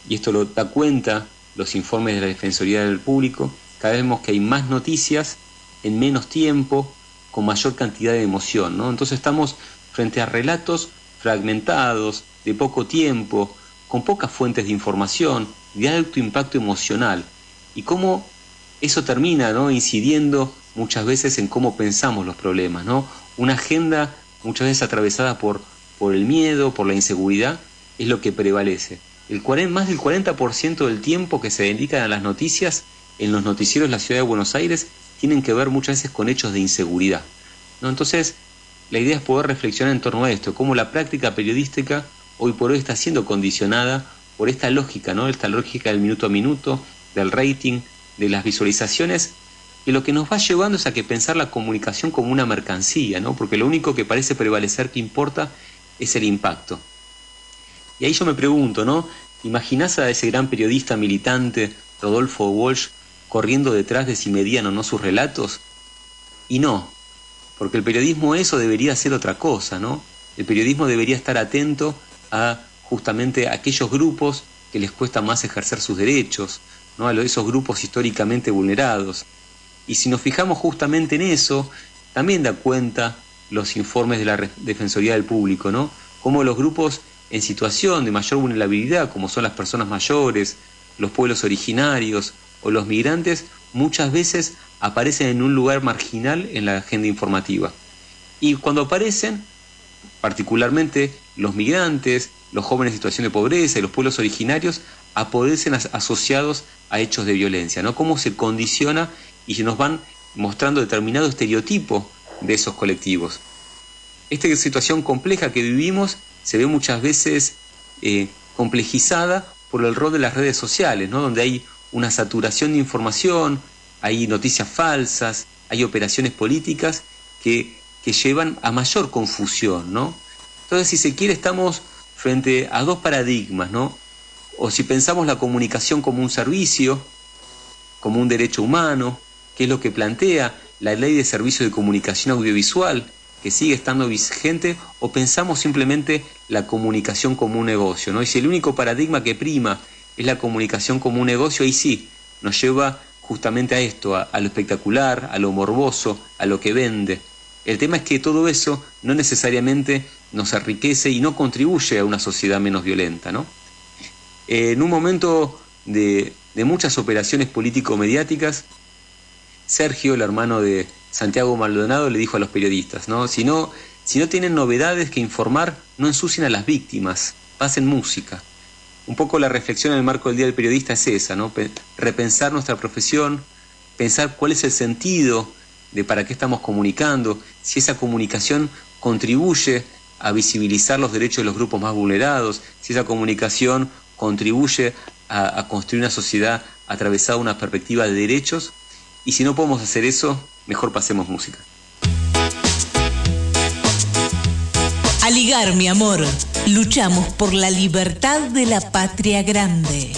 y esto lo da cuenta los informes de la Defensoría del Público, cada vez vemos que hay más noticias en menos tiempo, con mayor cantidad de emoción, ¿no? Entonces estamos frente a relatos fragmentados, de poco tiempo, con pocas fuentes de información, de alto impacto emocional y cómo eso termina ¿no? incidiendo muchas veces en cómo pensamos los problemas. ¿no? Una agenda muchas veces atravesada por, por el miedo, por la inseguridad, es lo que prevalece. El más del 40% del tiempo que se dedican a las noticias en los noticieros de la ciudad de Buenos Aires tienen que ver muchas veces con hechos de inseguridad. ¿no? Entonces, la idea es poder reflexionar en torno a esto, cómo la práctica periodística hoy por hoy está siendo condicionada por esta lógica, ¿no? esta lógica del minuto a minuto, del rating, de las visualizaciones, y lo que nos va llevando es a que pensar la comunicación como una mercancía, ¿no? porque lo único que parece prevalecer que importa es el impacto. Y ahí yo me pregunto, ¿no? ¿Imaginás a ese gran periodista militante, Rodolfo Walsh, corriendo detrás de si medían o no sus relatos? Y no, porque el periodismo eso debería ser otra cosa, ¿no? El periodismo debería estar atento a justamente aquellos grupos que les cuesta más ejercer sus derechos, ¿no? a esos grupos históricamente vulnerados. Y si nos fijamos justamente en eso, también da cuenta los informes de la Defensoría del Público, ¿no? Cómo los grupos en situación de mayor vulnerabilidad, como son las personas mayores, los pueblos originarios o los migrantes, muchas veces aparecen en un lugar marginal en la agenda informativa. Y cuando aparecen, particularmente los migrantes, los jóvenes en situación de pobreza y los pueblos originarios, aparecen asociados a hechos de violencia, ¿no? Cómo se condiciona y se nos van mostrando determinado estereotipo de esos colectivos. Esta situación compleja que vivimos se ve muchas veces eh, complejizada por el rol de las redes sociales, ¿no? donde hay una saturación de información, hay noticias falsas, hay operaciones políticas que, que llevan a mayor confusión. ¿no? Entonces, si se quiere, estamos frente a dos paradigmas, ¿no? O si pensamos la comunicación como un servicio, como un derecho humano, que es lo que plantea la ley de servicio de comunicación audiovisual, que sigue estando vigente, o pensamos simplemente la comunicación como un negocio, ¿no? Y si el único paradigma que prima es la comunicación como un negocio, ahí sí, nos lleva justamente a esto, a, a lo espectacular, a lo morboso, a lo que vende. El tema es que todo eso no necesariamente nos enriquece y no contribuye a una sociedad menos violenta, ¿no? En un momento de, muchas operaciones político-mediáticas, Sergio, el hermano de Santiago Maldonado, le dijo a los periodistas. Si, no, si no tienen novedades que informar, no ensucien a las víctimas, pasen música. Un poco la reflexión en el marco del Día del Periodista es esa, repensar nuestra profesión, pensar cuál es el sentido de para qué estamos comunicando, si esa comunicación contribuye a visibilizar los derechos de los grupos más vulnerados, si esa comunicación contribuye a, construir una sociedad atravesada una perspectiva de derechos y si no podemos hacer eso, mejor pasemos música. Aligar, mi amor, luchamos por la libertad de la patria grande.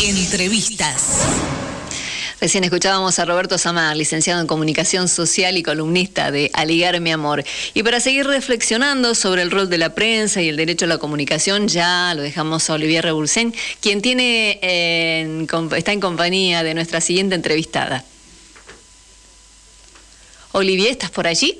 Entrevistas. Recién escuchábamos a Roberto Samar, licenciado en Comunicación Social y columnista de Aligar mi amor. Y para seguir reflexionando sobre el rol de la prensa y el derecho a la comunicación, ya lo dejamos a Olivier Rebulsen, quien tiene está en compañía de nuestra siguiente entrevistada. Olivier, ¿estás por allí?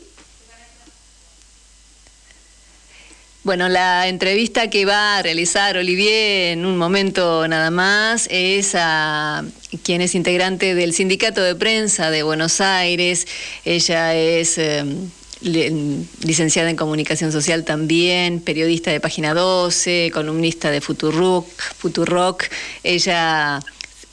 Bueno, la entrevista que va a realizar Olivier en un momento nada más es a quien es integrante del Sindicato de Prensa de Buenos Aires. Ella es em, licenciada en Comunicación Social también, periodista de Página 12, columnista de Futurock. Futurock. Ella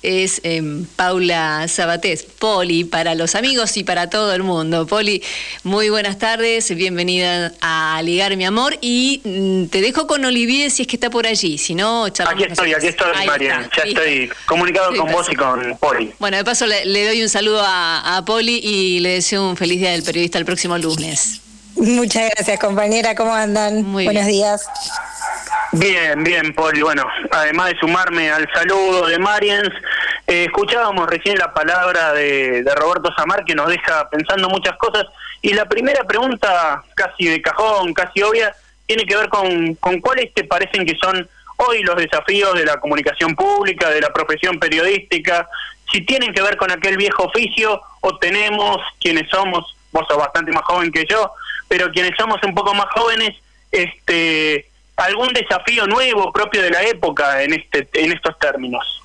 es em, Paula Sabatés, Poli, para los amigos y para todo el mundo. Poli, muy buenas tardes, bienvenida a Ligar mi amor y mm, te dejo con Olivier si es que está por allí, si no, Aquí estoy, aquí estoy, María, ya estoy comunicado con vos y con Poli. Bueno, de paso le, doy un saludo a, a Poli y le deseo un feliz día del periodista el próximo lunes. Muchas gracias, compañera, ¿cómo andan? Muy Buenos días. Bien, bien, Poli. Bueno, además de sumarme al saludo de Mariens, eh, escuchábamos recién la palabra de, Roberto Samar que nos deja pensando muchas cosas. Y la primera pregunta, casi de cajón, casi obvia, tiene que ver con, con cuáles te parecen que son hoy los desafíos de la comunicación pública, de la profesión periodística, si tienen que ver con aquel viejo oficio o tenemos quienes somos, vos sos bastante más joven que yo, pero quienes somos un poco más jóvenes, este algún desafío nuevo propio de la época en este en estos términos.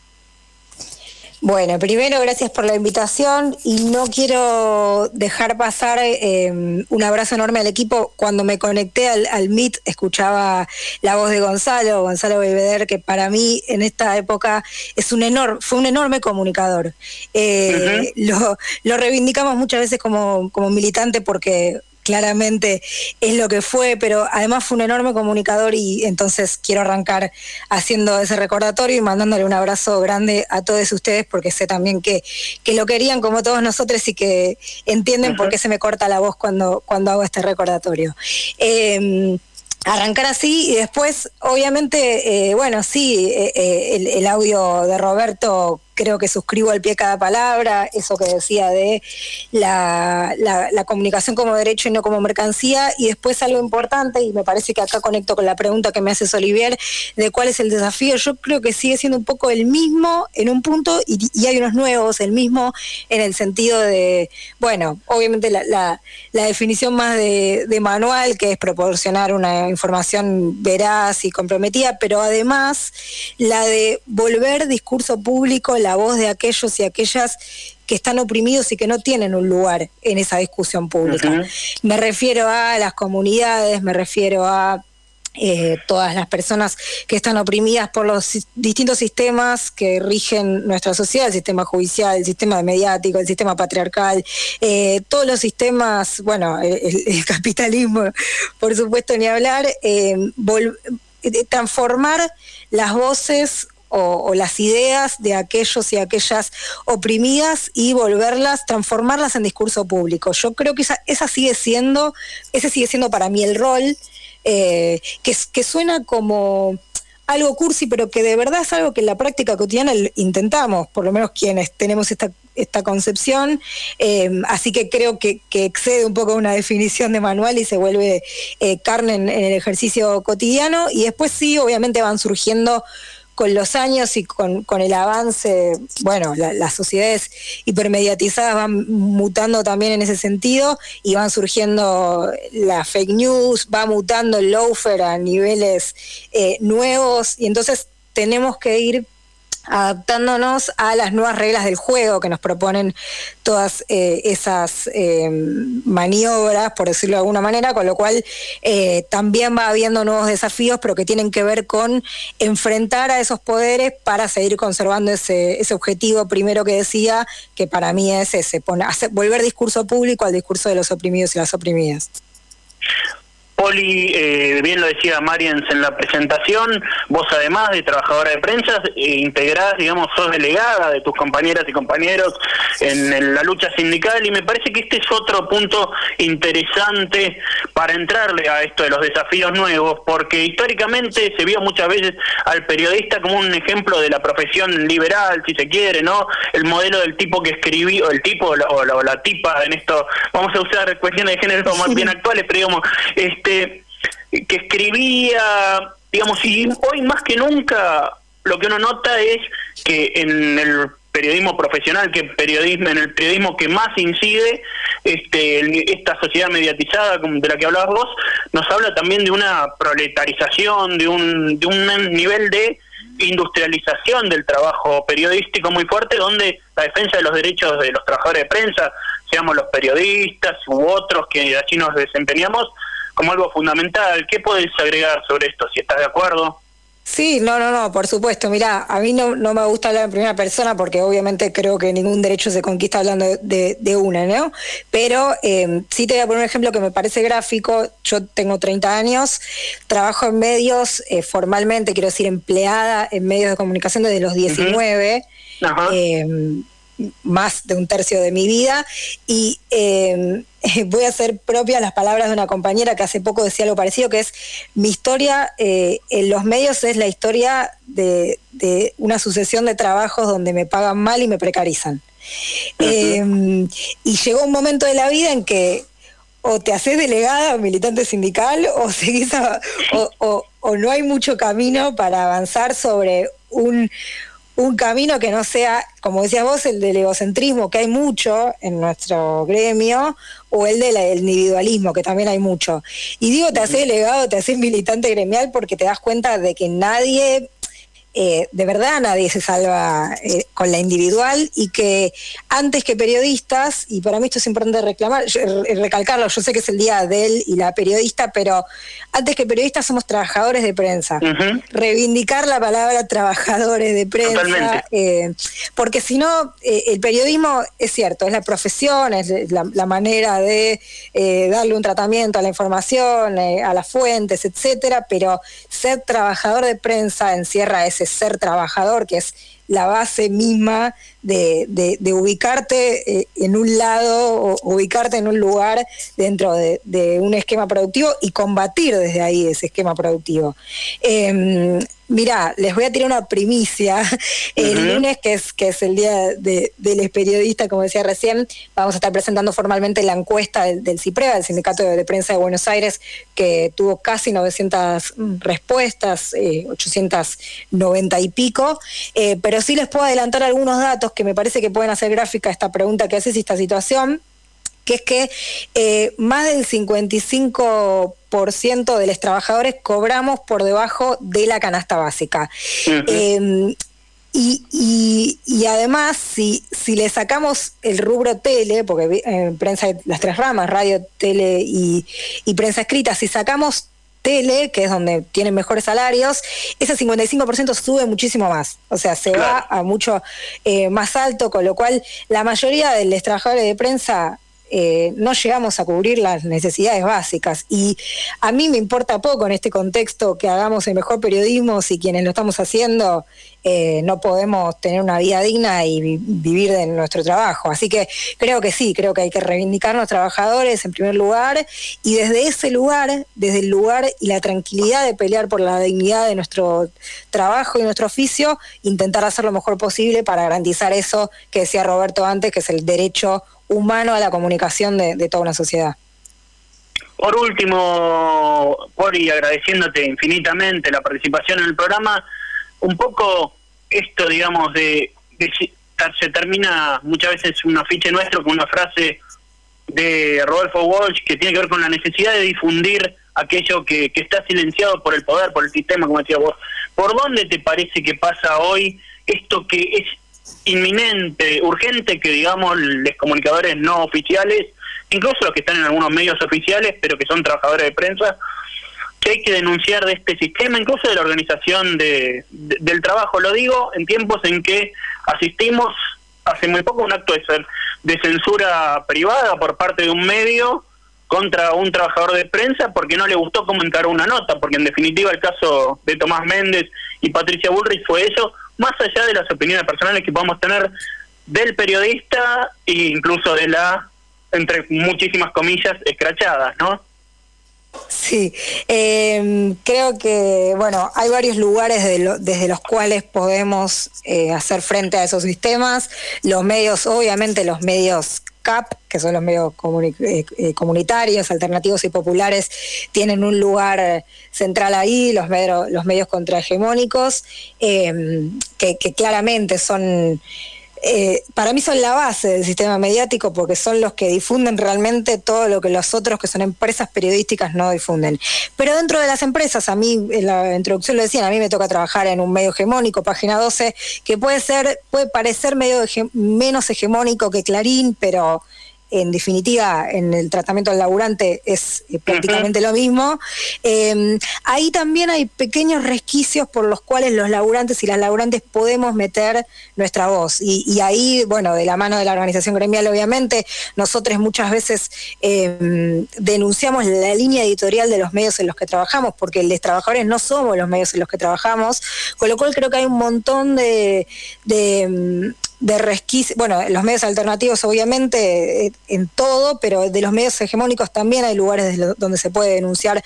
Bueno, primero gracias por la invitación y no quiero dejar pasar eh, un abrazo enorme al equipo. Cuando me conecté al, al, Meet escuchaba la voz de Gonzalo, Gonzalo Belvedere, que para mí en esta época es un enorme, fue un enorme comunicador. Eh, lo, lo, reivindicamos muchas veces como, como militante porque claramente es lo que fue, pero además fue un enorme comunicador y entonces quiero arrancar haciendo ese recordatorio y mandándole un abrazo grande a todos ustedes porque sé también que, que lo querían como todos nosotros y que entienden por qué se me corta la voz cuando, cuando hago este recordatorio. Em, arrancar así y después, obviamente, eh, bueno, sí, eh, eh, el, audio de Roberto creo que suscribo al pie cada palabra, eso que decía de la, la, comunicación como derecho y no como mercancía, y después algo importante, y me parece que acá conecto con la pregunta que me hace Olivier, de cuál es el desafío, yo creo que sigue siendo un poco el mismo en un punto, y, hay unos nuevos, el mismo en el sentido de, bueno, obviamente la, la, definición más de manual, que es proporcionar una información veraz y comprometida, pero además la de volver discurso público, la voz de aquellos y aquellas que están oprimidos y que no tienen un lugar en esa discusión pública. Me refiero a las comunidades, me refiero a eh, todas las personas que están oprimidas por los distintos sistemas que rigen nuestra sociedad, el sistema judicial, el sistema mediático, el sistema patriarcal, eh, todos los sistemas, bueno, el, capitalismo, por supuesto, ni hablar, eh, transformar las voces o, las ideas de aquellos y aquellas oprimidas y volverlas, transformarlas en discurso público. Yo creo que esa, esa sigue siendo, ese sigue siendo para mí el rol, eh, que, suena como algo cursi, pero que de verdad es algo que en la práctica cotidiana intentamos, por lo menos quienes tenemos esta, esta concepción, eh, así que creo que, excede un poco una definición de manual y se vuelve eh, carne en, el ejercicio cotidiano, y después sí, obviamente van surgiendo con los años y con, el avance, bueno, las sociedades hipermediatizadas van mutando también en ese sentido y van surgiendo las fake news, va mutando el loafer a niveles eh, nuevos. Y entonces tenemos que ir adaptándonos a las nuevas reglas del juego que nos proponen todas eh, esas eh, maniobras, por decirlo de alguna manera, con lo cual eh, también va habiendo nuevos desafíos, pero que tienen que ver con enfrentar a esos poderes para seguir conservando ese, ese objetivo primero que decía, que para mí es ese, volver discurso público al discurso de los oprimidos y las oprimidas. Poli, eh, bien lo decía Mariens en la presentación, vos además de trabajadora de prensa, eh, integrás, digamos, sos delegada de tus compañeras y compañeros en, la lucha sindical y me parece que este es otro punto interesante para entrarle a esto de los desafíos nuevos, porque históricamente se vio muchas veces al periodista como un ejemplo de la profesión liberal, si se quiere, ¿no? El modelo del tipo que escribió, el tipo o la, o la tipa en esto, vamos a usar cuestiones de género más bien actuales, pero digamos, este, que escribía, digamos, y hoy más que nunca lo que uno nota es que en el periodismo profesional, que periodismo en el periodismo que más incide, este, esta sociedad mediatizada de la que hablabas vos, nos habla también de una proletarización, de un, de un nivel de industrialización del trabajo periodístico muy fuerte, donde la defensa de los derechos de los trabajadores de prensa, seamos los periodistas u otros que allí nos desempeñamos, como algo fundamental. ¿Qué puedes agregar sobre esto, si estás de acuerdo? Sí, no, no, no, por supuesto. Mira, a mí no, no me gusta hablar en primera persona porque obviamente creo que ningún derecho se conquista hablando de, de una, ¿no? Pero eh, sí te voy a poner un ejemplo que me parece gráfico. Yo tengo 30 años, trabajo en medios eh, formalmente, quiero decir, empleada en medios de comunicación desde los 19. Ajá más de un tercio de mi vida y em, voy a hacer propia las palabras de una compañera que hace poco decía algo parecido, que es mi historia eh, en los medios es la historia de, una sucesión de trabajos donde me pagan mal y me precarizan. Em, y llegó un momento de la vida en que o te haces delegada o militante sindical o seguís o no hay mucho camino para avanzar sobre un un camino que no sea, como decías vos, el del egocentrismo, que hay mucho en nuestro gremio, o el del individualismo, que también hay mucho. Y digo, te haces delegado, te haces militante gremial porque te das cuenta de que nadie eh, de verdad nadie se salva eh, con la individual y que antes que periodistas, y para mí esto es importante reclamar, recalcarlo, yo sé que es el día de él y la periodista, pero antes que periodistas somos trabajadores de prensa. Reivindicar la palabra trabajadores de prensa, eh, porque si no, el periodismo es cierto, es la profesión, es la, manera de darle un tratamiento a la información, a las fuentes, etcétera, pero ser trabajador de prensa encierra ese ser trabajador, que es la base misma de, de, ubicarte eh, en un lado o ubicarte en un lugar dentro de, un esquema productivo y combatir desde ahí ese esquema productivo. Eh, Mirá, les voy a tirar una primicia. El lunes, que es, que es el día de, del periodista, como decía recién, vamos a estar presentando formalmente la encuesta del, del CIPREA, del Sindicato de, Prensa de Buenos Aires, que tuvo casi 900 respuestas, 890 eh, y pico. Eh, pero sí les puedo adelantar algunos datos que me parece que pueden hacer gráfica esta pregunta que haces y esta situación que es que eh, más del 55% de los trabajadores cobramos por debajo de la canasta básica. Em, y, además, si, si le sacamos el rubro tele, porque eh, prensa las tres ramas, radio, tele y, prensa escrita, si sacamos tele, que es donde tienen mejores salarios, ese 55% sube muchísimo más. O sea, se va a mucho eh, más alto, con lo cual la mayoría de los trabajadores de prensa eh, no llegamos a cubrir las necesidades básicas. Y a mí me importa poco en este contexto que hagamos el mejor periodismo si quienes lo estamos haciendo eh, no podemos tener una vida digna y vivir de nuestro trabajo. Así que creo que sí, creo que hay que reivindicar a los trabajadores en primer lugar y desde ese lugar, desde el lugar y la tranquilidad de pelear por la dignidad de nuestro trabajo y nuestro oficio, intentar hacer lo mejor posible para garantizar eso que decía Roberto antes, que es el derecho humano a la comunicación de, toda una sociedad. Por último, Pori, agradeciéndote infinitamente la participación en el programa, un poco esto, digamos, de, se termina muchas veces un afiche nuestro con una frase de Rodolfo Walsh que tiene que ver con la necesidad de difundir aquello que, que está silenciado por el poder, por el sistema, como decía vos. ¿Por dónde te parece que pasa hoy esto que es inminente, urgente que digamos los comunicadores no oficiales, incluso los que están en algunos medios oficiales, pero que son trabajadores de prensa, que hay que denunciar de este sistema, incluso de la organización de, del trabajo. Lo digo en tiempos en que asistimos hace muy poco a un acto de, de censura privada por parte de un medio contra un trabajador de prensa porque no le gustó cómo encaró una nota, porque en definitiva el caso de Tomás Méndez y Patricia Bullrich fue eso, más allá de las opiniones personales que podamos tener del periodista e incluso de la, entre muchísimas comillas, escrachadas, ¿no? Sí, eh, creo que, bueno, hay varios lugares desde los cuales podemos eh, hacer frente a esos sistemas. Los medios, obviamente los medios CAP, que son los medios eh, eh, comunitarios, alternativos y populares, tienen un lugar central ahí, los, medios, los medios contrahegemónicos, que claramente son eh, para mí son la base del sistema mediático porque son los que difunden realmente todo lo que los otros, que son empresas periodísticas, no difunden. Pero dentro de las empresas, a mí, en la introducción lo decían, a mí me toca trabajar en un medio hegemónico, página 12, que puede ser, puede parecer medio menos hegemónico que Clarín, pero en definitiva en el tratamiento del laburante es eh, prácticamente lo mismo. Em, ahí también hay pequeños resquicios por los cuales los laburantes y las laburantes podemos meter nuestra voz. Y, ahí, bueno, de la mano de la organización gremial, obviamente, nosotros muchas veces em, denunciamos la línea editorial de los medios en los que trabajamos, porque los trabajadores no somos los medios en los que trabajamos, con lo cual creo que hay un montón de em, de resquicios, bueno, los medios alternativos obviamente eh, en todo, pero de los medios hegemónicos también hay lugares donde se puede denunciar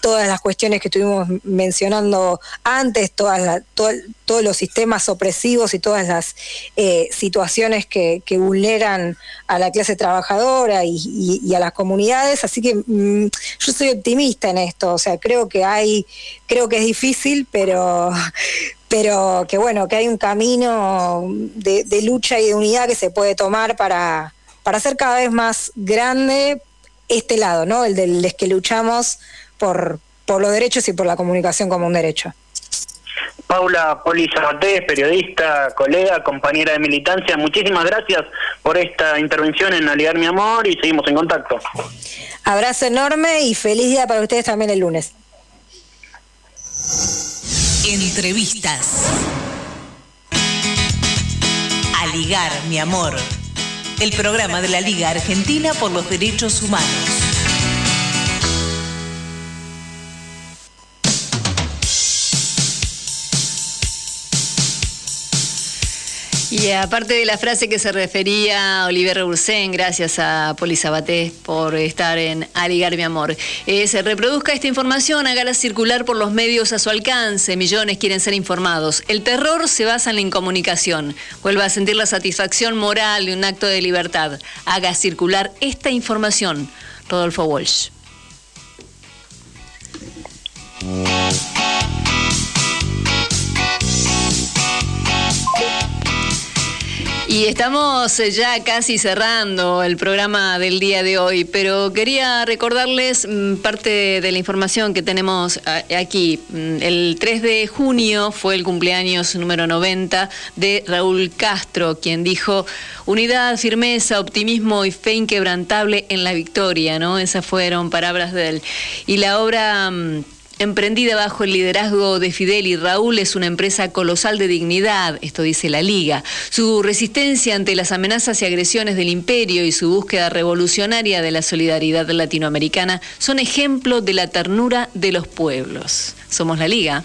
todas las cuestiones que estuvimos mencionando antes, todas todos los sistemas opresivos y todas las eh, situaciones que, vulneran a la clase trabajadora y, a las comunidades, así que mm, yo soy optimista en esto, o sea, creo que hay, creo que es difícil, pero pero que bueno, que hay un camino de, lucha y de unidad que se puede tomar para, para hacer cada vez más grande este lado, ¿no? El del que luchamos por, por los derechos y por la comunicación como un derecho. Paula Poli periodista, colega, compañera de militancia, muchísimas gracias por esta intervención en Aliar Mi Amor y seguimos en contacto. Abrazo enorme y feliz día para ustedes también el lunes. Entrevistas. A ligar, mi amor. El programa de la Liga Argentina por los Derechos Humanos. Y aparte de la frase que se refería a Oliver Ursen, gracias a Poli Sabaté por estar en Aligar mi amor. Eh, se reproduzca esta información, hágala circular por los medios a su alcance. Millones quieren ser informados. El terror se basa en la incomunicación. Vuelva a sentir la satisfacción moral de un acto de libertad. Haga circular esta información. Rodolfo Walsh. Y estamos eh, ya casi cerrando el programa del día de hoy, pero quería recordarles mm, parte de la información que tenemos eh, aquí. Mm, el 3 de junio fue el cumpleaños número 90 de Raúl Castro, quien dijo unidad, firmeza, optimismo y fe inquebrantable en la victoria, ¿no? Esas fueron palabras de él. Y la obra mm, Emprendida bajo el liderazgo de Fidel y Raúl es una empresa colosal de dignidad, esto dice la Liga. Su resistencia ante las amenazas y agresiones del imperio y su búsqueda revolucionaria de la solidaridad latinoamericana son ejemplo de la ternura de los pueblos. Somos la Liga.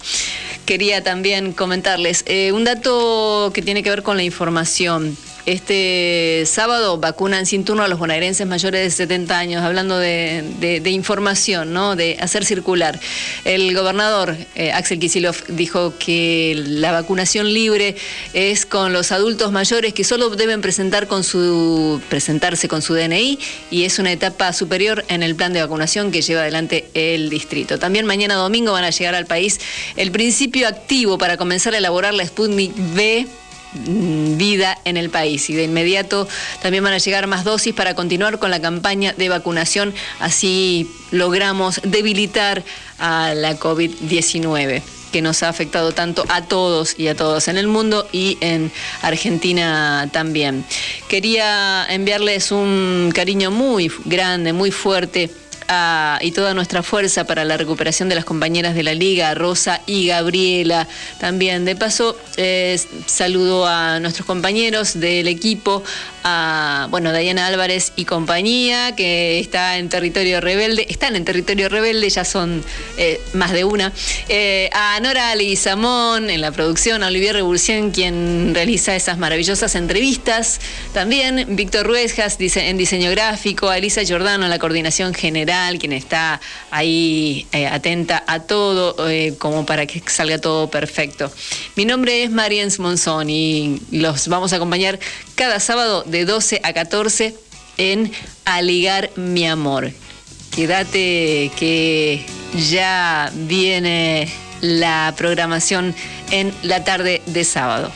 Quería también comentarles eh, un dato que tiene que ver con la información. Este sábado vacunan sin turno a los bonaerenses mayores de 70 años, hablando de, información, ¿no? de hacer circular. El gobernador eh, Axel Kisilov dijo que la vacunación libre es con los adultos mayores que solo deben presentar con su, presentarse con su DNI y es una etapa superior en el plan de vacunación que lleva adelante el distrito. También mañana domingo van a llegar al país el principio activo para comenzar a elaborar la Sputnik Mm, vida en el país y de inmediato también van a llegar más dosis para continuar con la campaña de vacunación, así logramos debilitar a la COVID-19 que nos ha afectado tanto a todos y a todos en el mundo y en Argentina también. Quería enviarles un cariño muy grande, muy fuerte a, y toda nuestra fuerza para la recuperación de las compañeras de la Liga, Rosa y Gabriela. También, de paso, eh, saludo a nuestros compañeros del equipo, a, bueno, Diana Álvarez y compañía, que está en territorio rebelde, están en territorio rebelde, ya son eh, más de una. Eh, a Nora Leguizamón en la producción, a Olivier Revolución, quien realiza esas maravillosas entrevistas. También Víctor Ruejas en diseño gráfico, a Elisa Giordano en la coordinación general, quien está ahí eh, atenta a todo, como para que salga todo perfecto. Mi nombre es Mariens Monzón y los vamos a acompañar cada sábado de 12 a 14 en Aligar mi amor. Quédate que ya viene la programación en la tarde de sábado.